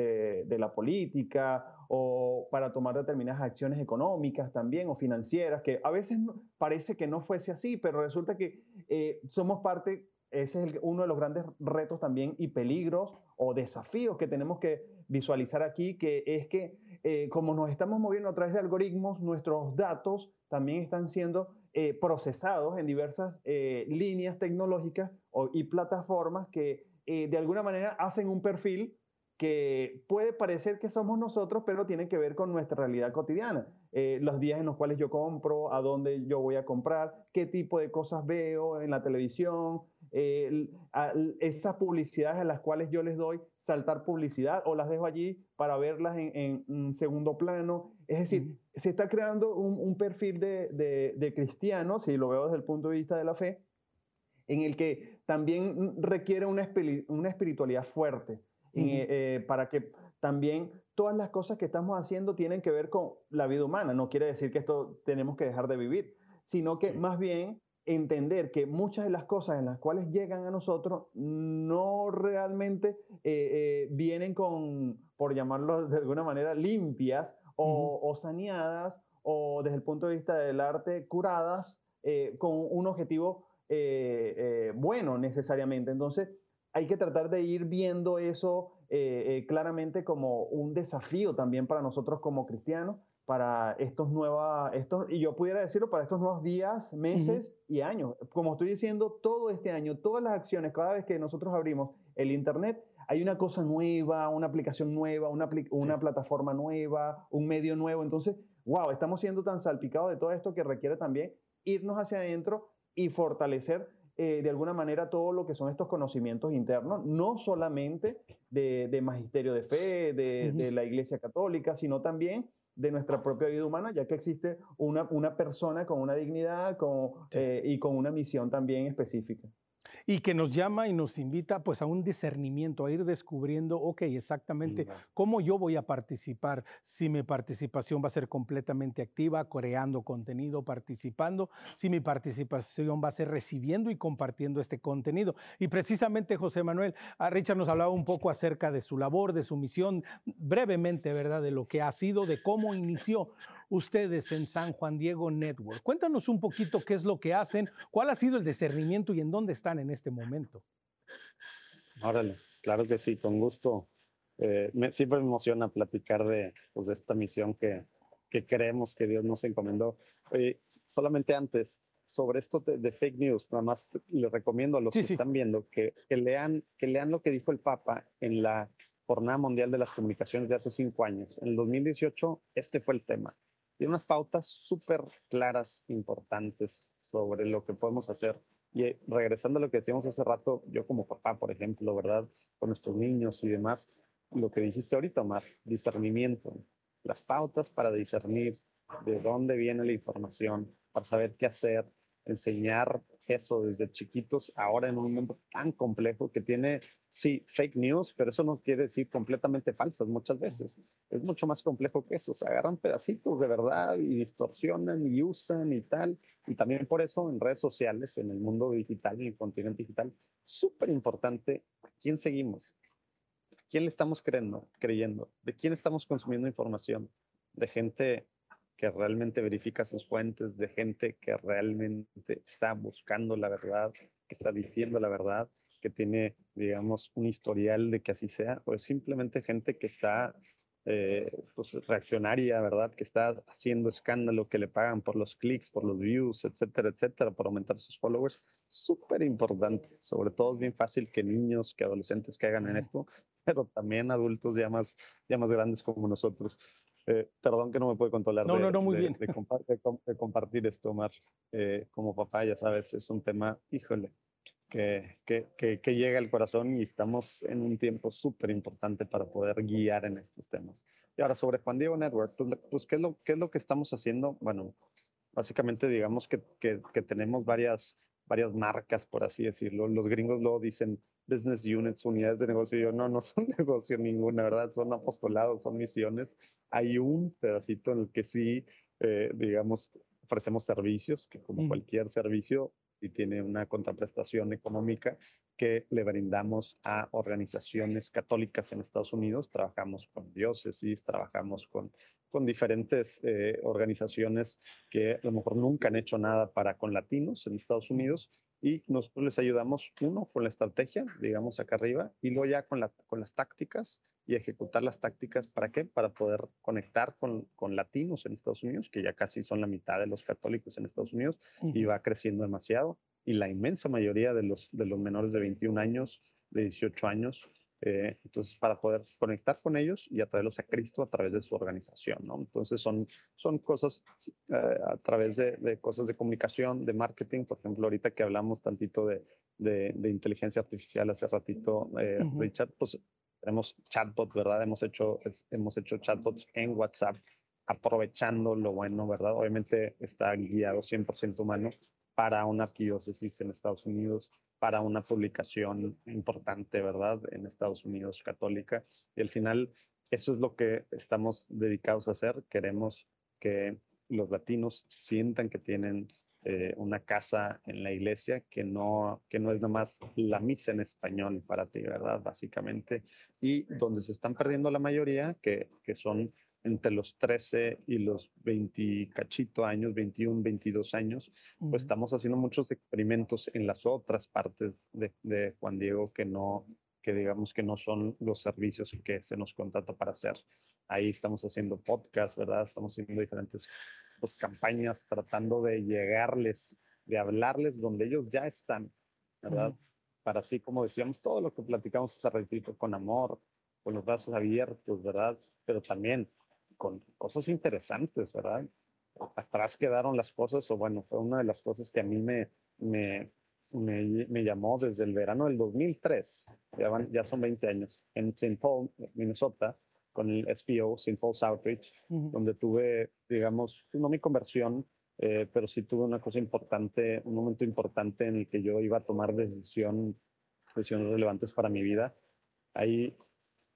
de, la política o para tomar determinadas acciones económicas también o financieras, que a veces parece que no fuese así, pero resulta que somos parte, ese es uno de los grandes retos también y peligros o desafíos que tenemos que visualizar aquí, que es que eh, como nos estamos moviendo a través de algoritmos, nuestros datos también están siendo eh, procesados en diversas eh, líneas tecnológicas y plataformas que de alguna manera hacen un perfil que puede parecer que somos nosotros, pero tiene que ver con nuestra realidad cotidiana. los días en los cuales yo compro, a dónde yo voy a comprar, qué tipo de cosas veo en la televisión, esas publicidades a las cuales yo les doy saltar publicidad o las dejo allí para verlas en, en, segundo plano. Es decir, se está creando un, perfil de, de, cristiano, si lo veo desde el punto de vista de la fe, en el que también requiere una, una espiritualidad fuerte eh, para que también todas las cosas que estamos haciendo tienen que ver con la vida humana. No quiere decir que esto tenemos que dejar de vivir, sino que más bien entender que muchas de las cosas en las cuales llegan a nosotros no realmente eh, eh, vienen con, por llamarlo de alguna manera, limpias o, saneadas o desde el punto de vista del arte curadas eh, con un objetivo bueno necesariamente. Entonces hay que tratar de ir viendo eso claramente como un desafío también para nosotros como cristianos para estos nuevos, estos, y yo pudiera decirlo, para estos nuevos días, meses y años. Como estoy diciendo, todo este año, todas las acciones, cada vez que nosotros abrimos el Internet, hay una cosa nueva, una aplicación nueva, una, una plataforma nueva, un medio nuevo. Entonces, wow, estamos siendo tan salpicados de todo esto que requiere también irnos hacia adentro y fortalecer eh, de alguna manera todo lo que son estos conocimientos internos, no solamente de, magisterio de fe, de, de la Iglesia Católica, sino también de nuestra propia vida humana, ya que existe una, una persona con una dignidad con, eh, y con una misión también específica y que nos llama y nos invita pues a un discernimiento, a ir descubriendo, ok, exactamente cómo yo voy a participar, si mi participación va a ser completamente activa, creando contenido, participando, si mi participación va a ser recibiendo y compartiendo este contenido. Y precisamente José Manuel, a Richard nos hablaba un poco acerca de su labor, de su misión, brevemente, ¿verdad? De lo que ha sido, de cómo inició ustedes en San Juan Diego Network. Cuéntanos un poquito qué es lo que hacen, cuál ha sido el discernimiento y en dónde están en este momento. Órale, claro que sí, con gusto. Eh, me, siempre me emociona platicar de, pues, de esta misión que, que, creemos que Dios nos encomendó. solamente antes, sobre esto de, fake news, nada más les recomiendo a los que están viendo que, que, lean, que lean lo que dijo el Papa en la Jornada Mundial de las Comunicaciones de hace cinco años. En el 2018, este fue el tema. Tiene unas pautas súper claras, importantes sobre lo que podemos hacer y eh, regresando a lo que decíamos hace rato, yo como papá, por ejemplo, ¿verdad? Con nuestros niños y demás, lo que dijiste ahorita, Omar, discernimiento, las pautas para discernir de dónde viene la información, para saber qué hacer, enseñar eso desde chiquitos, ahora en un mundo tan complejo que tiene, sí, fake news, pero eso no quiere decir completamente falsas muchas veces. Es mucho más complejo que eso. Se agarran pedacitos de verdad y distorsionan y usan y tal. Y también por eso en redes sociales, en el mundo digital, en el continente digital, súper importante quién seguimos, quién le estamos creyendo, creyendo, de quién estamos consumiendo información, de gente que realmente verifica sus fuentes, de gente que realmente está buscando la verdad, que está diciendo la verdad, que tiene, digamos, un historial de que así sea, o es simplemente gente que está eh, pues, reaccionaria, ¿verdad? Que está haciendo escándalo, que le pagan por los clics, por los views, etcétera, etcétera, por aumentar sus followers. Súper importante. Sobre todo es bien fácil que niños, que adolescentes caigan en esto, pero también adultos ya más, ya más grandes como nosotros. Eh, perdón que no me puedo controlar no, de, no, no, muy bien. De, compartir esto, Omar. Eh, como papá, ya sabes, es un tema, híjole, que, que, que, llega al corazón y estamos en un tiempo súper importante para poder guiar en estos temas. Y ahora sobre Juan Diego Network, pues, pues, ¿qué, es lo, ¿qué es lo que estamos haciendo? Bueno, básicamente digamos que, tenemos varias, varias marcas, por así decirlo. Los gringos luego dicen business units, unidades de negocio. Yo no, no son *laughs* negocio ninguna, ¿verdad? Son apostolados, son misiones. Hay un pedacito en el que sí, eh, digamos, ofrecemos servicios, que como cualquier servicio, y tiene una contraprestación económica que le brindamos a organizaciones católicas en Estados Unidos. Trabajamos con diócesis, trabajamos con, con diferentes eh, organizaciones que a lo mejor nunca han hecho nada para con latinos en Estados Unidos y nosotros les ayudamos, uno, con la estrategia, digamos acá arriba, y luego ya con, la, con las tácticas y ejecutar las tácticas. ¿Para qué? Para poder conectar con, con, latinos en Estados Unidos, que ya casi son la mitad de los católicos en Estados Unidos y va creciendo demasiado. Y la inmensa mayoría de los, de los menores de 21 años, de 18 años, eh, entonces, para poder conectar con ellos y atraerlos a Cristo a través de su organización, ¿no? Entonces, son, son cosas eh, a través de, de, cosas de comunicación, de marketing, por ejemplo, ahorita que hablamos tantito de, de, inteligencia artificial hace ratito, eh, Richard, pues tenemos chatbots, ¿verdad? Hemos hecho, hemos hecho chatbots en WhatsApp aprovechando lo bueno, ¿verdad? Obviamente está guiado 100% humano para una arquidiócesis en Estados Unidos, para una publicación importante, ¿verdad? En Estados Unidos católica. Y al final, eso es lo que estamos dedicados a hacer. Queremos que los latinos sientan que tienen eh, una casa en la iglesia que no, que no es nada más la misa en español para ti, ¿verdad? Básicamente. Y donde se están perdiendo la mayoría, que, que son entre los 13 y los 20 cachito años, 21, 22 años, pues estamos haciendo muchos experimentos en las otras partes de, de, Juan Diego que no, que digamos que no son los servicios que se nos contrata para hacer. Ahí estamos haciendo podcast, ¿verdad? Estamos haciendo diferentes pues, campañas tratando de llegarles, de hablarles donde ellos ya están, ¿verdad? Para así, como decíamos, todo lo que platicamos hace ratito con amor, con los brazos abiertos, ¿verdad? Pero también con cosas interesantes, ¿verdad? Atrás quedaron las cosas, o bueno, fue una de las cosas que a mí me, me, me, llamó desde el verano del 2003, ya, van, ya son 20 años, en St. Paul, Minnesota, con el SPO, St. Paul's Outreach, donde tuve, digamos, no mi conversión, eh, pero sí tuve una cosa importante, un momento importante en el que yo iba a tomar decisión, decisiones relevantes para mi vida. Ahí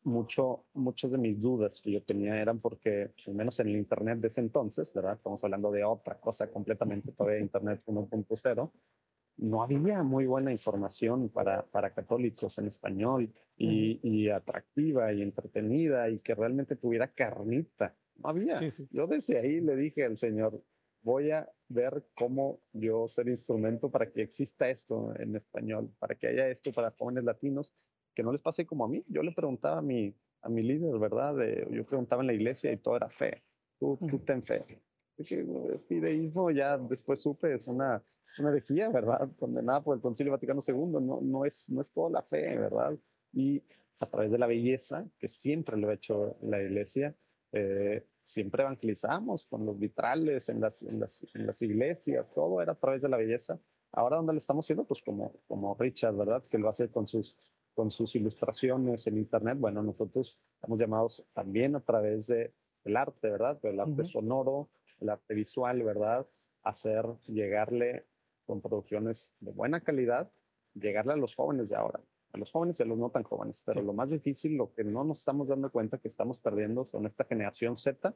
mucho, muchas de mis dudas que yo tenía eran porque, al menos en el Internet de ese entonces, ¿verdad? Estamos hablando de otra cosa completamente, todavía Internet 1.0, no había muy buena información para, para católicos en español y, y, atractiva y entretenida y que realmente tuviera carnita. No había. Yo desde ahí le dije al Señor, voy a ver cómo yo ser instrumento para que exista esto en español, para que haya esto para jóvenes latinos que no les pase como a mí. Yo le preguntaba a mi, a mi líder, ¿verdad? yo preguntaba en la iglesia y todo era fe. Tú, tú ten fe. El fideísmo ya después supe es una, una herejía, ¿verdad? Condenada por el Concilio Vaticano II. No, no, es, no es toda la fe, ¿verdad? Y a través de la belleza, que siempre lo ha hecho la iglesia, eh, siempre evangelizamos con los vitrales en las, en las, en las iglesias, todo era a través de la belleza. Ahora, ¿dónde lo estamos haciendo? Pues como, como Richard, ¿verdad? Que lo hace con sus con sus ilustraciones en Internet. Bueno, nosotros estamos llamados también a través de, del arte, ¿verdad? El arte sonoro, el arte visual, ¿verdad? Hacer, llegarle con producciones de buena calidad, llegarle a los jóvenes de ahora, a los jóvenes y a los no tan jóvenes. Pero lo más difícil, lo que no nos estamos dando cuenta que estamos perdiendo son esta generación Z,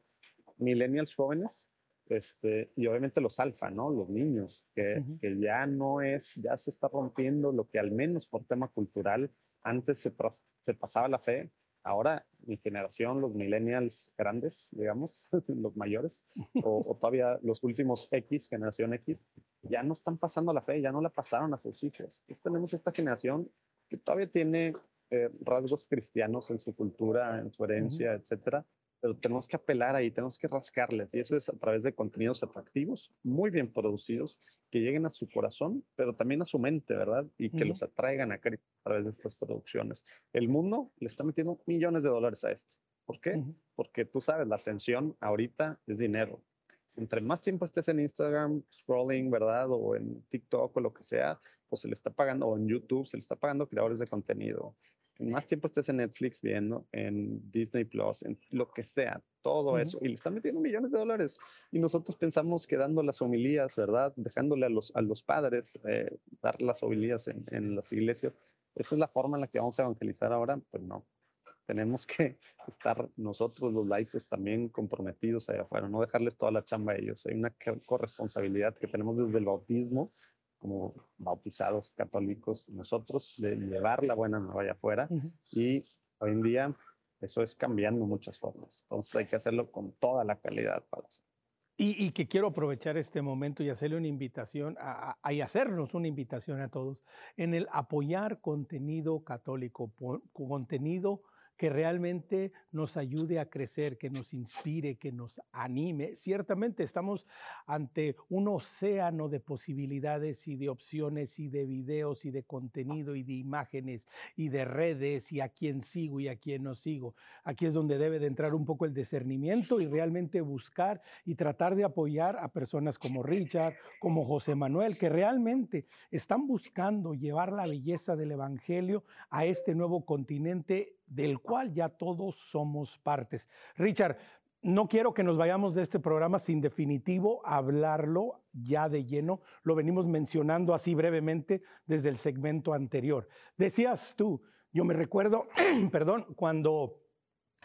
millennials jóvenes, este, y obviamente los alfa, ¿no? Los niños, que, que, ya no es, ya se está rompiendo lo que al menos por tema cultural antes se, se pasaba la fe, ahora mi generación, los millennials grandes, digamos, *laughs* los mayores, o, todavía los últimos X, generación X, ya no están pasando la fe, ya no la pasaron a sus hijos. Entonces tenemos esta generación que todavía tiene eh, rasgos cristianos en su cultura, en su herencia, etcétera, pero tenemos que apelar ahí, tenemos que rascarles, y eso es a través de contenidos atractivos, muy bien producidos, que lleguen a su corazón, pero también a su mente, ¿verdad? Y que los atraigan a, a través de estas producciones. El mundo le está metiendo millones de dólares a esto. ¿Por qué? Porque tú sabes, la atención ahorita es dinero. Entre más tiempo estés en Instagram, scrolling, ¿verdad? O en TikTok o lo que sea, pues se le está pagando, o en YouTube, se le está pagando creadores de contenido más tiempo estés en Netflix viendo, en Disney Plus, en lo que sea, todo eso, y le están metiendo millones de dólares. Y nosotros pensamos que dando las homilías, ¿verdad? Dejándole a los, a los padres eh, dar las homilías en, en las iglesias, esa es la forma en la que vamos a evangelizar ahora, pues no. Tenemos que *laughs* estar nosotros, los laicos, también comprometidos allá afuera, no dejarles toda la chamba a ellos. Hay una corresponsabilidad que tenemos desde el bautismo como bautizados católicos nosotros, de llevar la buena nueva allá afuera. Y hoy en día eso es cambiando muchas formas. Entonces hay que hacerlo con toda la calidad para Y, y, que quiero aprovechar este momento y hacerle una invitación, a, a, y hacernos una invitación a todos en el apoyar contenido católico, contenido que realmente nos ayude a crecer, que nos inspire, que nos anime. Ciertamente estamos ante un océano de posibilidades y de opciones y de videos y de contenido y de imágenes y de redes y a quién sigo y a quién no sigo. Aquí es donde debe de entrar un poco el discernimiento y realmente buscar y tratar de apoyar a personas como Richard, como José Manuel, que realmente están buscando llevar la belleza del Evangelio a este nuevo continente del cual ya todos somos partes. Richard, no quiero que nos vayamos de este programa sin definitivo hablarlo ya de lleno. Lo venimos mencionando así brevemente desde el segmento anterior. Decías tú, yo me recuerdo, *clears throat* perdón, cuando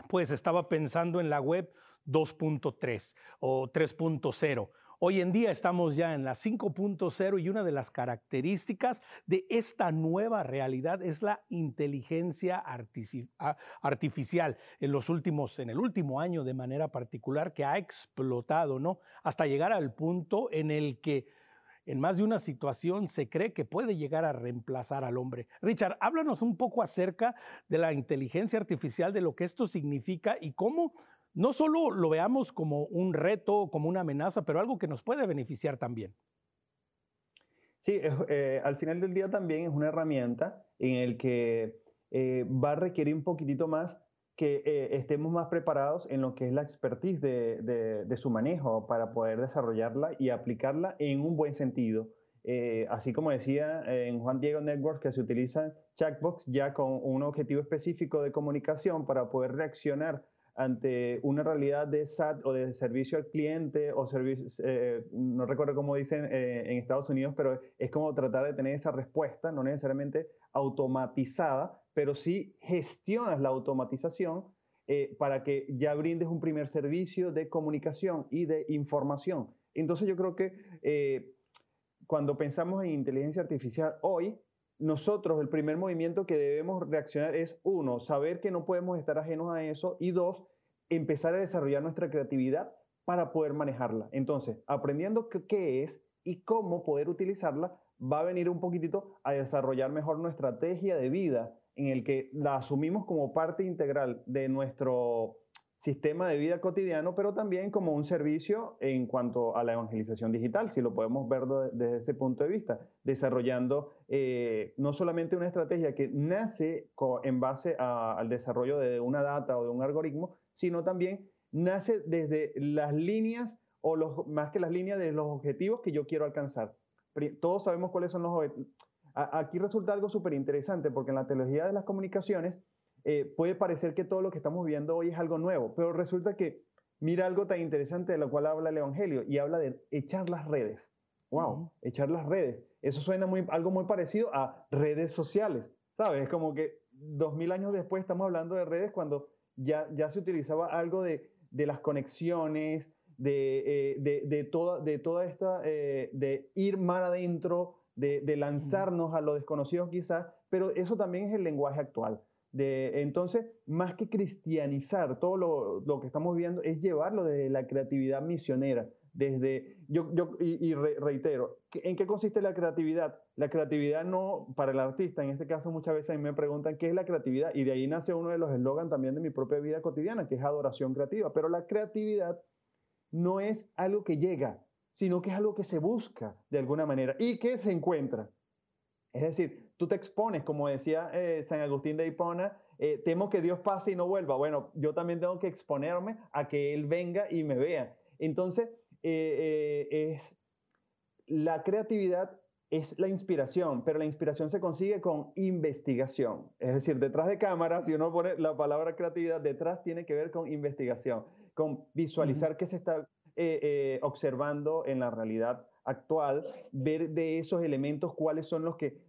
pues estaba pensando en la web 2.3 o 3.0 Hoy en día estamos ya en la 5.0 y una de las características de esta nueva realidad es la inteligencia artificial en los últimos en el último año de manera particular que ha explotado, ¿no? Hasta llegar al punto en el que en más de una situación se cree que puede llegar a reemplazar al hombre. Richard, háblanos un poco acerca de la inteligencia artificial, de lo que esto significa y cómo no solo lo veamos como un reto, como una amenaza, pero algo que nos puede beneficiar también. Sí, eh, al final del día también es una herramienta en el que eh, va a requerir un poquitito más que eh, estemos más preparados en lo que es la expertise de, su manejo para poder desarrollarla y aplicarla en un buen sentido. así como decía en Juan Diego Network, que se utiliza chatbox ya con un objetivo específico de comunicación para poder reaccionar ante una realidad de SAT o de servicio al cliente o servicio, eh, no recuerdo cómo dicen eh, en Estados Unidos, pero es como tratar de tener esa respuesta, no necesariamente automatizada, pero sí gestionas la automatización eh, para que ya brindes un primer servicio de comunicación y de información. Entonces yo creo que cuando pensamos en inteligencia artificial hoy, nosotros el primer movimiento que debemos reaccionar es, uno, saber que no podemos estar ajenos a eso y dos, empezar a desarrollar nuestra creatividad para poder manejarla. Entonces, aprendiendo qué es y cómo poder utilizarla, va a venir un poquitito a desarrollar mejor nuestra estrategia de vida en el que la asumimos como parte integral de nuestro sistema de vida cotidiano, pero también como un servicio en cuanto a la evangelización digital, si lo podemos ver desde ese punto de vista, desarrollando eh, no solamente una estrategia que nace en base al desarrollo de una data o de un algoritmo, sino también nace desde las líneas o los, más que las líneas de los objetivos que yo quiero alcanzar. Todos sabemos cuáles son los objetivos. Aquí resulta algo súper interesante porque en la teología de las comunicaciones, eh, puede parecer que todo lo que estamos viendo hoy es algo nuevo, pero resulta que mira algo tan interesante de lo cual habla el Evangelio y habla de echar las redes. ¡Wow! Echar las redes. Eso suena muy, algo muy parecido a redes sociales, ¿sabes? Es como que dos mil años después estamos hablando de redes cuando ya, ya se utilizaba algo de, de las conexiones, de, eh, de, de, toda, de toda esta, eh, de ir mar adentro, de, de lanzarnos a lo desconocido quizás, pero eso también es el lenguaje actual entonces, más que cristianizar todo lo, que estamos viendo, es llevarlo desde la creatividad misionera. Desde, yo, y, reitero, ¿en qué consiste la creatividad? La creatividad no, para el artista, en este caso muchas veces me preguntan qué es la creatividad y de ahí nace uno de los eslogans también de mi propia vida cotidiana, que es adoración creativa. Pero la creatividad no es algo que llega, sino que es algo que se busca de alguna manera y que se encuentra. Es decir, tú te expones, como decía eh, San Agustín de Hipona, eh, temo que Dios pase y no vuelva. Bueno, yo también tengo que exponerme a que Él venga y me vea. Entonces, eh, es, la creatividad es la inspiración, pero la inspiración se consigue con investigación. Es decir, detrás de cámara, si uno pone la palabra creatividad, detrás tiene que ver con investigación, con visualizar qué se está observando en la realidad actual, ver de esos elementos cuáles son los que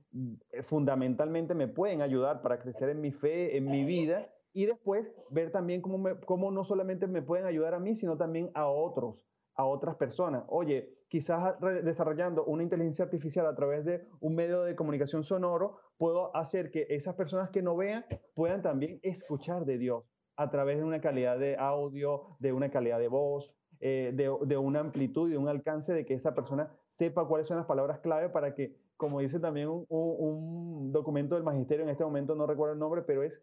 fundamentalmente me pueden ayudar para crecer en mi fe, en mi vida, y después ver también cómo, cómo no solamente me pueden ayudar a mí, sino también a otros, a otras personas. Oye, quizás desarrollando una inteligencia artificial a través de un medio de comunicación sonoro, puedo hacer que esas personas que no vean puedan también escuchar de Dios a través de una calidad de audio, de una calidad de voz, eh, de, de, una amplitud de un alcance de que esa persona sepa cuáles son las palabras clave para que como dice también un, documento del magisterio, en este momento no recuerdo el nombre, pero es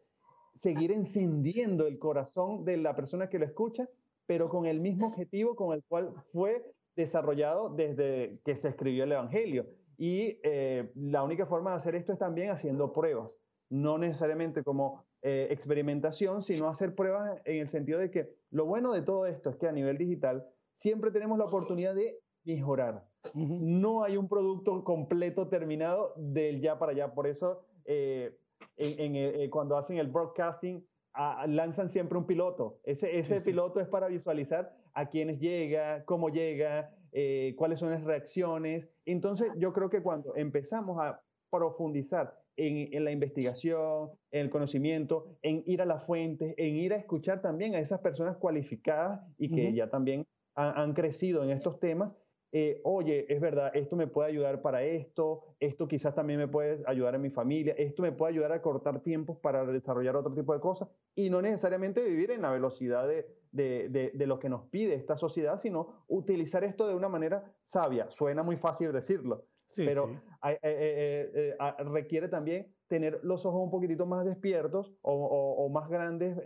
seguir encendiendo el corazón de la persona que lo escucha, pero con el mismo objetivo con el cual fue desarrollado desde que se escribió el Evangelio. Y eh, la única forma de hacer esto es también haciendo pruebas, no necesariamente como eh, experimentación, sino hacer pruebas en el sentido de que lo bueno de todo esto es que a nivel digital siempre tenemos la oportunidad de mejorar. No hay un producto completo terminado del ya para allá. Por eso, eh, eh, cuando hacen el broadcasting, ah, lanzan siempre un piloto. Ese, ese piloto es para visualizar a quiénes llega, cómo llega, eh, cuáles son las reacciones. Entonces, yo creo que cuando empezamos a profundizar en, la investigación, en el conocimiento, en ir a las fuentes, en ir a escuchar también a esas personas cualificadas y que ya también han, crecido en estos temas. Eh, oye, es verdad, esto me puede ayudar para esto, esto quizás también me puede ayudar en mi familia, esto me puede ayudar a cortar tiempos para desarrollar otro tipo de cosas y no necesariamente vivir en la velocidad de, de, de, lo que nos pide esta sociedad, sino utilizar esto de una manera sabia. Suena muy fácil decirlo, pero eh, eh, eh, requiere también tener los ojos un poquitito más despiertos o, más grandes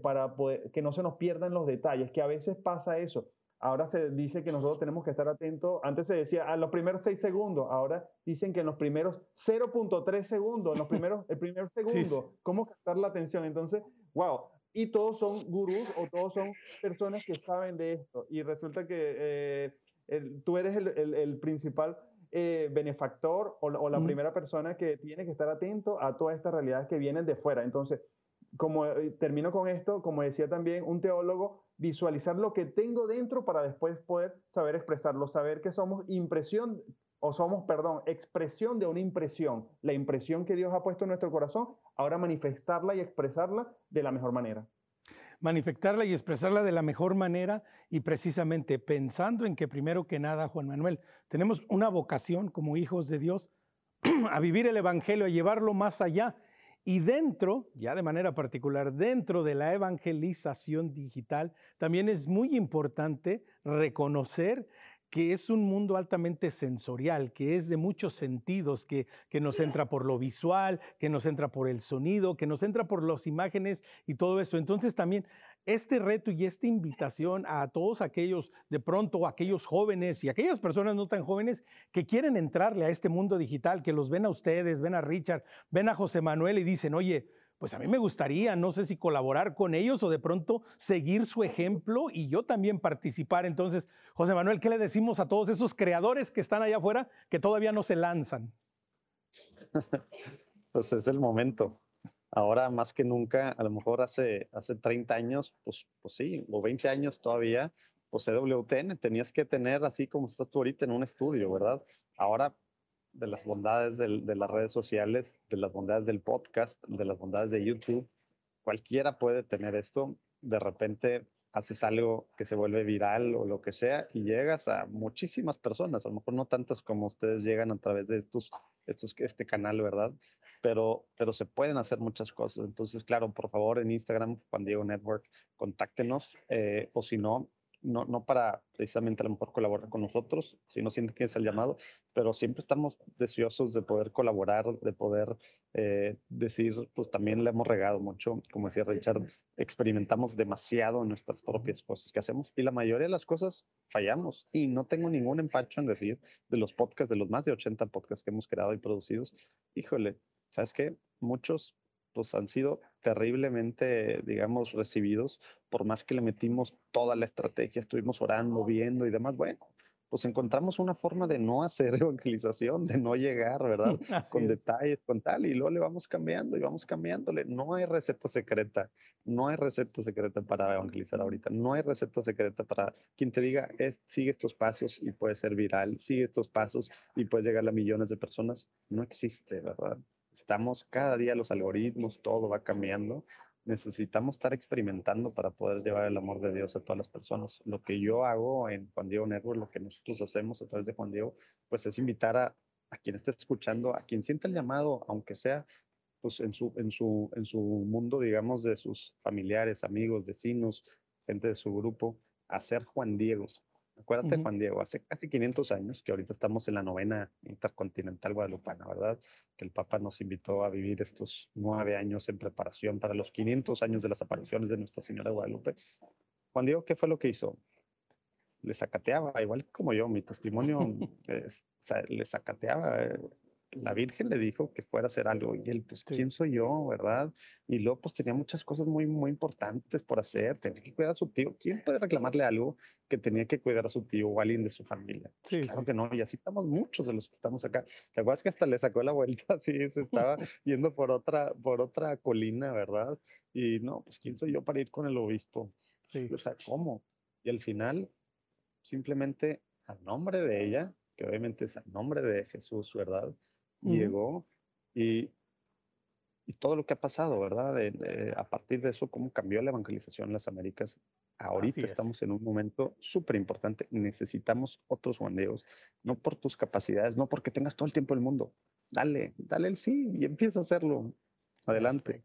para que no se nos pierdan los detalles, que a veces pasa eso. Ahora se dice que nosotros tenemos que estar atentos. Antes se decía a los primeros seis segundos. Ahora dicen que en los primeros 0.3 segundos, en los primeros, el primer *laughs* segundo, cómo captar la atención. Entonces, wow. Y todos son gurús o todos son personas que saben de esto. Y resulta que tú eres el, el principal eh, benefactor o, la primera persona que tiene que estar atento a todas estas realidades que vienen de fuera. Entonces, como eh, termino con esto, como decía también un teólogo, visualizar lo que tengo dentro para después poder saber expresarlo, saber que somos impresión o somos, perdón, expresión de una impresión, la impresión que Dios ha puesto en nuestro corazón, ahora manifestarla y expresarla de la mejor manera manifestarla y expresarla de la mejor manera y precisamente pensando en que primero que nada, Juan Manuel, tenemos una vocación como hijos de Dios *clears throat* a vivir el Evangelio, a llevarlo más allá. Y dentro, ya de manera particular, dentro de la evangelización digital, también es muy importante reconocer que es un mundo altamente sensorial, que es de muchos sentidos, que, que nos entra por lo visual, que nos entra por el sonido, que nos entra por las imágenes y todo eso. Entonces también este reto y esta invitación a todos aquellos, de pronto aquellos jóvenes y aquellas personas no tan jóvenes que quieren entrarle a este mundo digital, que los ven a ustedes, ven a Richard, ven a José Manuel y dicen, oye, pues a mí me gustaría, no sé si colaborar con ellos o de pronto seguir su ejemplo y yo también participar. Entonces, José Manuel, ¿qué le decimos a todos esos creadores que están allá afuera que todavía no se lanzan? *laughs* Pues es el momento. Ahora más que nunca, a lo mejor hace, hace 30 años, pues, pues sí, o 20 años todavía, pues EWTN tenías que tener así como estás tú ahorita en un estudio, ¿verdad? Ahora de las bondades de las redes sociales, de las bondades del podcast, de las bondades de YouTube. Cualquiera puede tener esto. De repente haces algo que se vuelve viral o lo que sea y llegas a muchísimas personas, a lo mejor no tantas como ustedes llegan a través de estos, estos, este canal, ¿verdad? Pero, pero se pueden hacer muchas cosas. Entonces, claro, por favor, en Instagram, Juan Diego Network, contáctenos eh, o si no, no, no para precisamente a lo mejor colaborar con nosotros, si no sienten que es el llamado, pero siempre estamos deseosos de poder colaborar, de poder eh, decir, pues también le hemos regado mucho, como decía Richard, experimentamos demasiado en nuestras propias cosas que hacemos y la mayoría de las cosas fallamos y no tengo ningún empacho en decir de los podcasts, de los más de 80 podcasts que hemos creado y producidos, híjole, ¿sabes qué? Muchos pues han sido terriblemente, digamos, recibidos, por más que le metimos toda la estrategia, estuvimos orando, viendo y demás, bueno, pues encontramos una forma de no hacer *laughs* evangelización, de no llegar, ¿verdad? *laughs* con detalles, con tal, y luego le vamos cambiando y vamos cambiándole. No hay receta secreta, no hay receta secreta para evangelizar ahorita, no hay receta secreta para quien te diga, es, sigue estos pasos y puede ser viral, sigue estos pasos y puedes llegar a millones de personas. No existe, ¿verdad? Estamos cada día los algoritmos, todo va cambiando. Necesitamos estar experimentando para poder llevar el amor de Dios a todas las personas. Lo que yo hago en Juan Diego Network, lo que nosotros hacemos a través de Juan Diego, pues es invitar a, quien esté escuchando, a quien sienta el llamado, aunque sea pues en su, en su, en su mundo, digamos, de sus familiares, amigos, vecinos, gente de su grupo, a ser Juan Diego, Acuérdate, Juan Diego, hace casi 500 años, que ahorita estamos en la novena intercontinental guadalupana, ¿verdad? Que el Papa nos invitó a vivir estos nueve años en preparación para los 500 años de las apariciones de Nuestra Señora de Guadalupe. Juan Diego, ¿qué fue lo que hizo? Le sacateaba, igual como yo, mi testimonio, *laughs* o sea, le sacateaba, eh, la Virgen le dijo que fuera a hacer algo y él, pues, ¿quién soy yo, verdad? Y luego, pues, tenía muchas cosas muy, muy importantes por hacer, tenía que cuidar a su tío. ¿Quién puede reclamarle algo que tenía que cuidar a su tío o alguien de su familia? Pues, sí, claro que no, y así estamos muchos de los que estamos acá. ¿Te acuerdas que hasta le sacó la vuelta? *laughs* Sí, se estaba *laughs* yendo por otra, por otra colina, ¿verdad? Y no, pues, ¿quién soy yo para ir con el obispo? Sí. O sea, ¿cómo? Y al final, simplemente a nombre de ella, que obviamente es a nombre de Jesús, ¿verdad? Llegó y y todo lo que ha pasado, ¿verdad? a partir de eso, cómo cambió la evangelización en las Américas. Ahorita estamos en un momento súper importante. Necesitamos otros Juan no por tus capacidades, no porque tengas todo el tiempo del mundo. Dale, dale el sí y empieza a hacerlo. Adelante.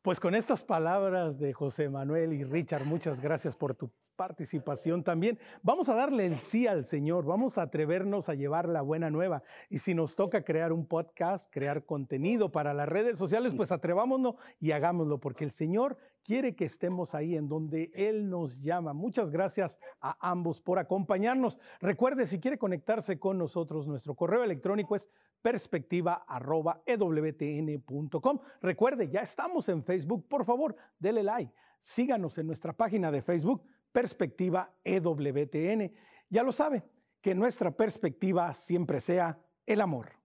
Pues con estas palabras de José Manuel y Richard, muchas gracias por tu participación también. Vamos a darle el sí al Señor, vamos a atrevernos a llevar la buena nueva. Y si nos toca crear un podcast, crear contenido para las redes sociales, pues atrevámonos y hagámoslo, porque el Señor quiere que estemos ahí en donde Él nos llama. Muchas gracias a ambos por acompañarnos. Recuerde, si quiere conectarse con nosotros, nuestro correo electrónico es perspectiva.ewtn.com. Recuerde, ya estamos en Facebook. Por favor, dele like. Síganos en nuestra página de Facebook, Perspectiva EWTN. Ya lo sabe, que nuestra perspectiva siempre sea el amor.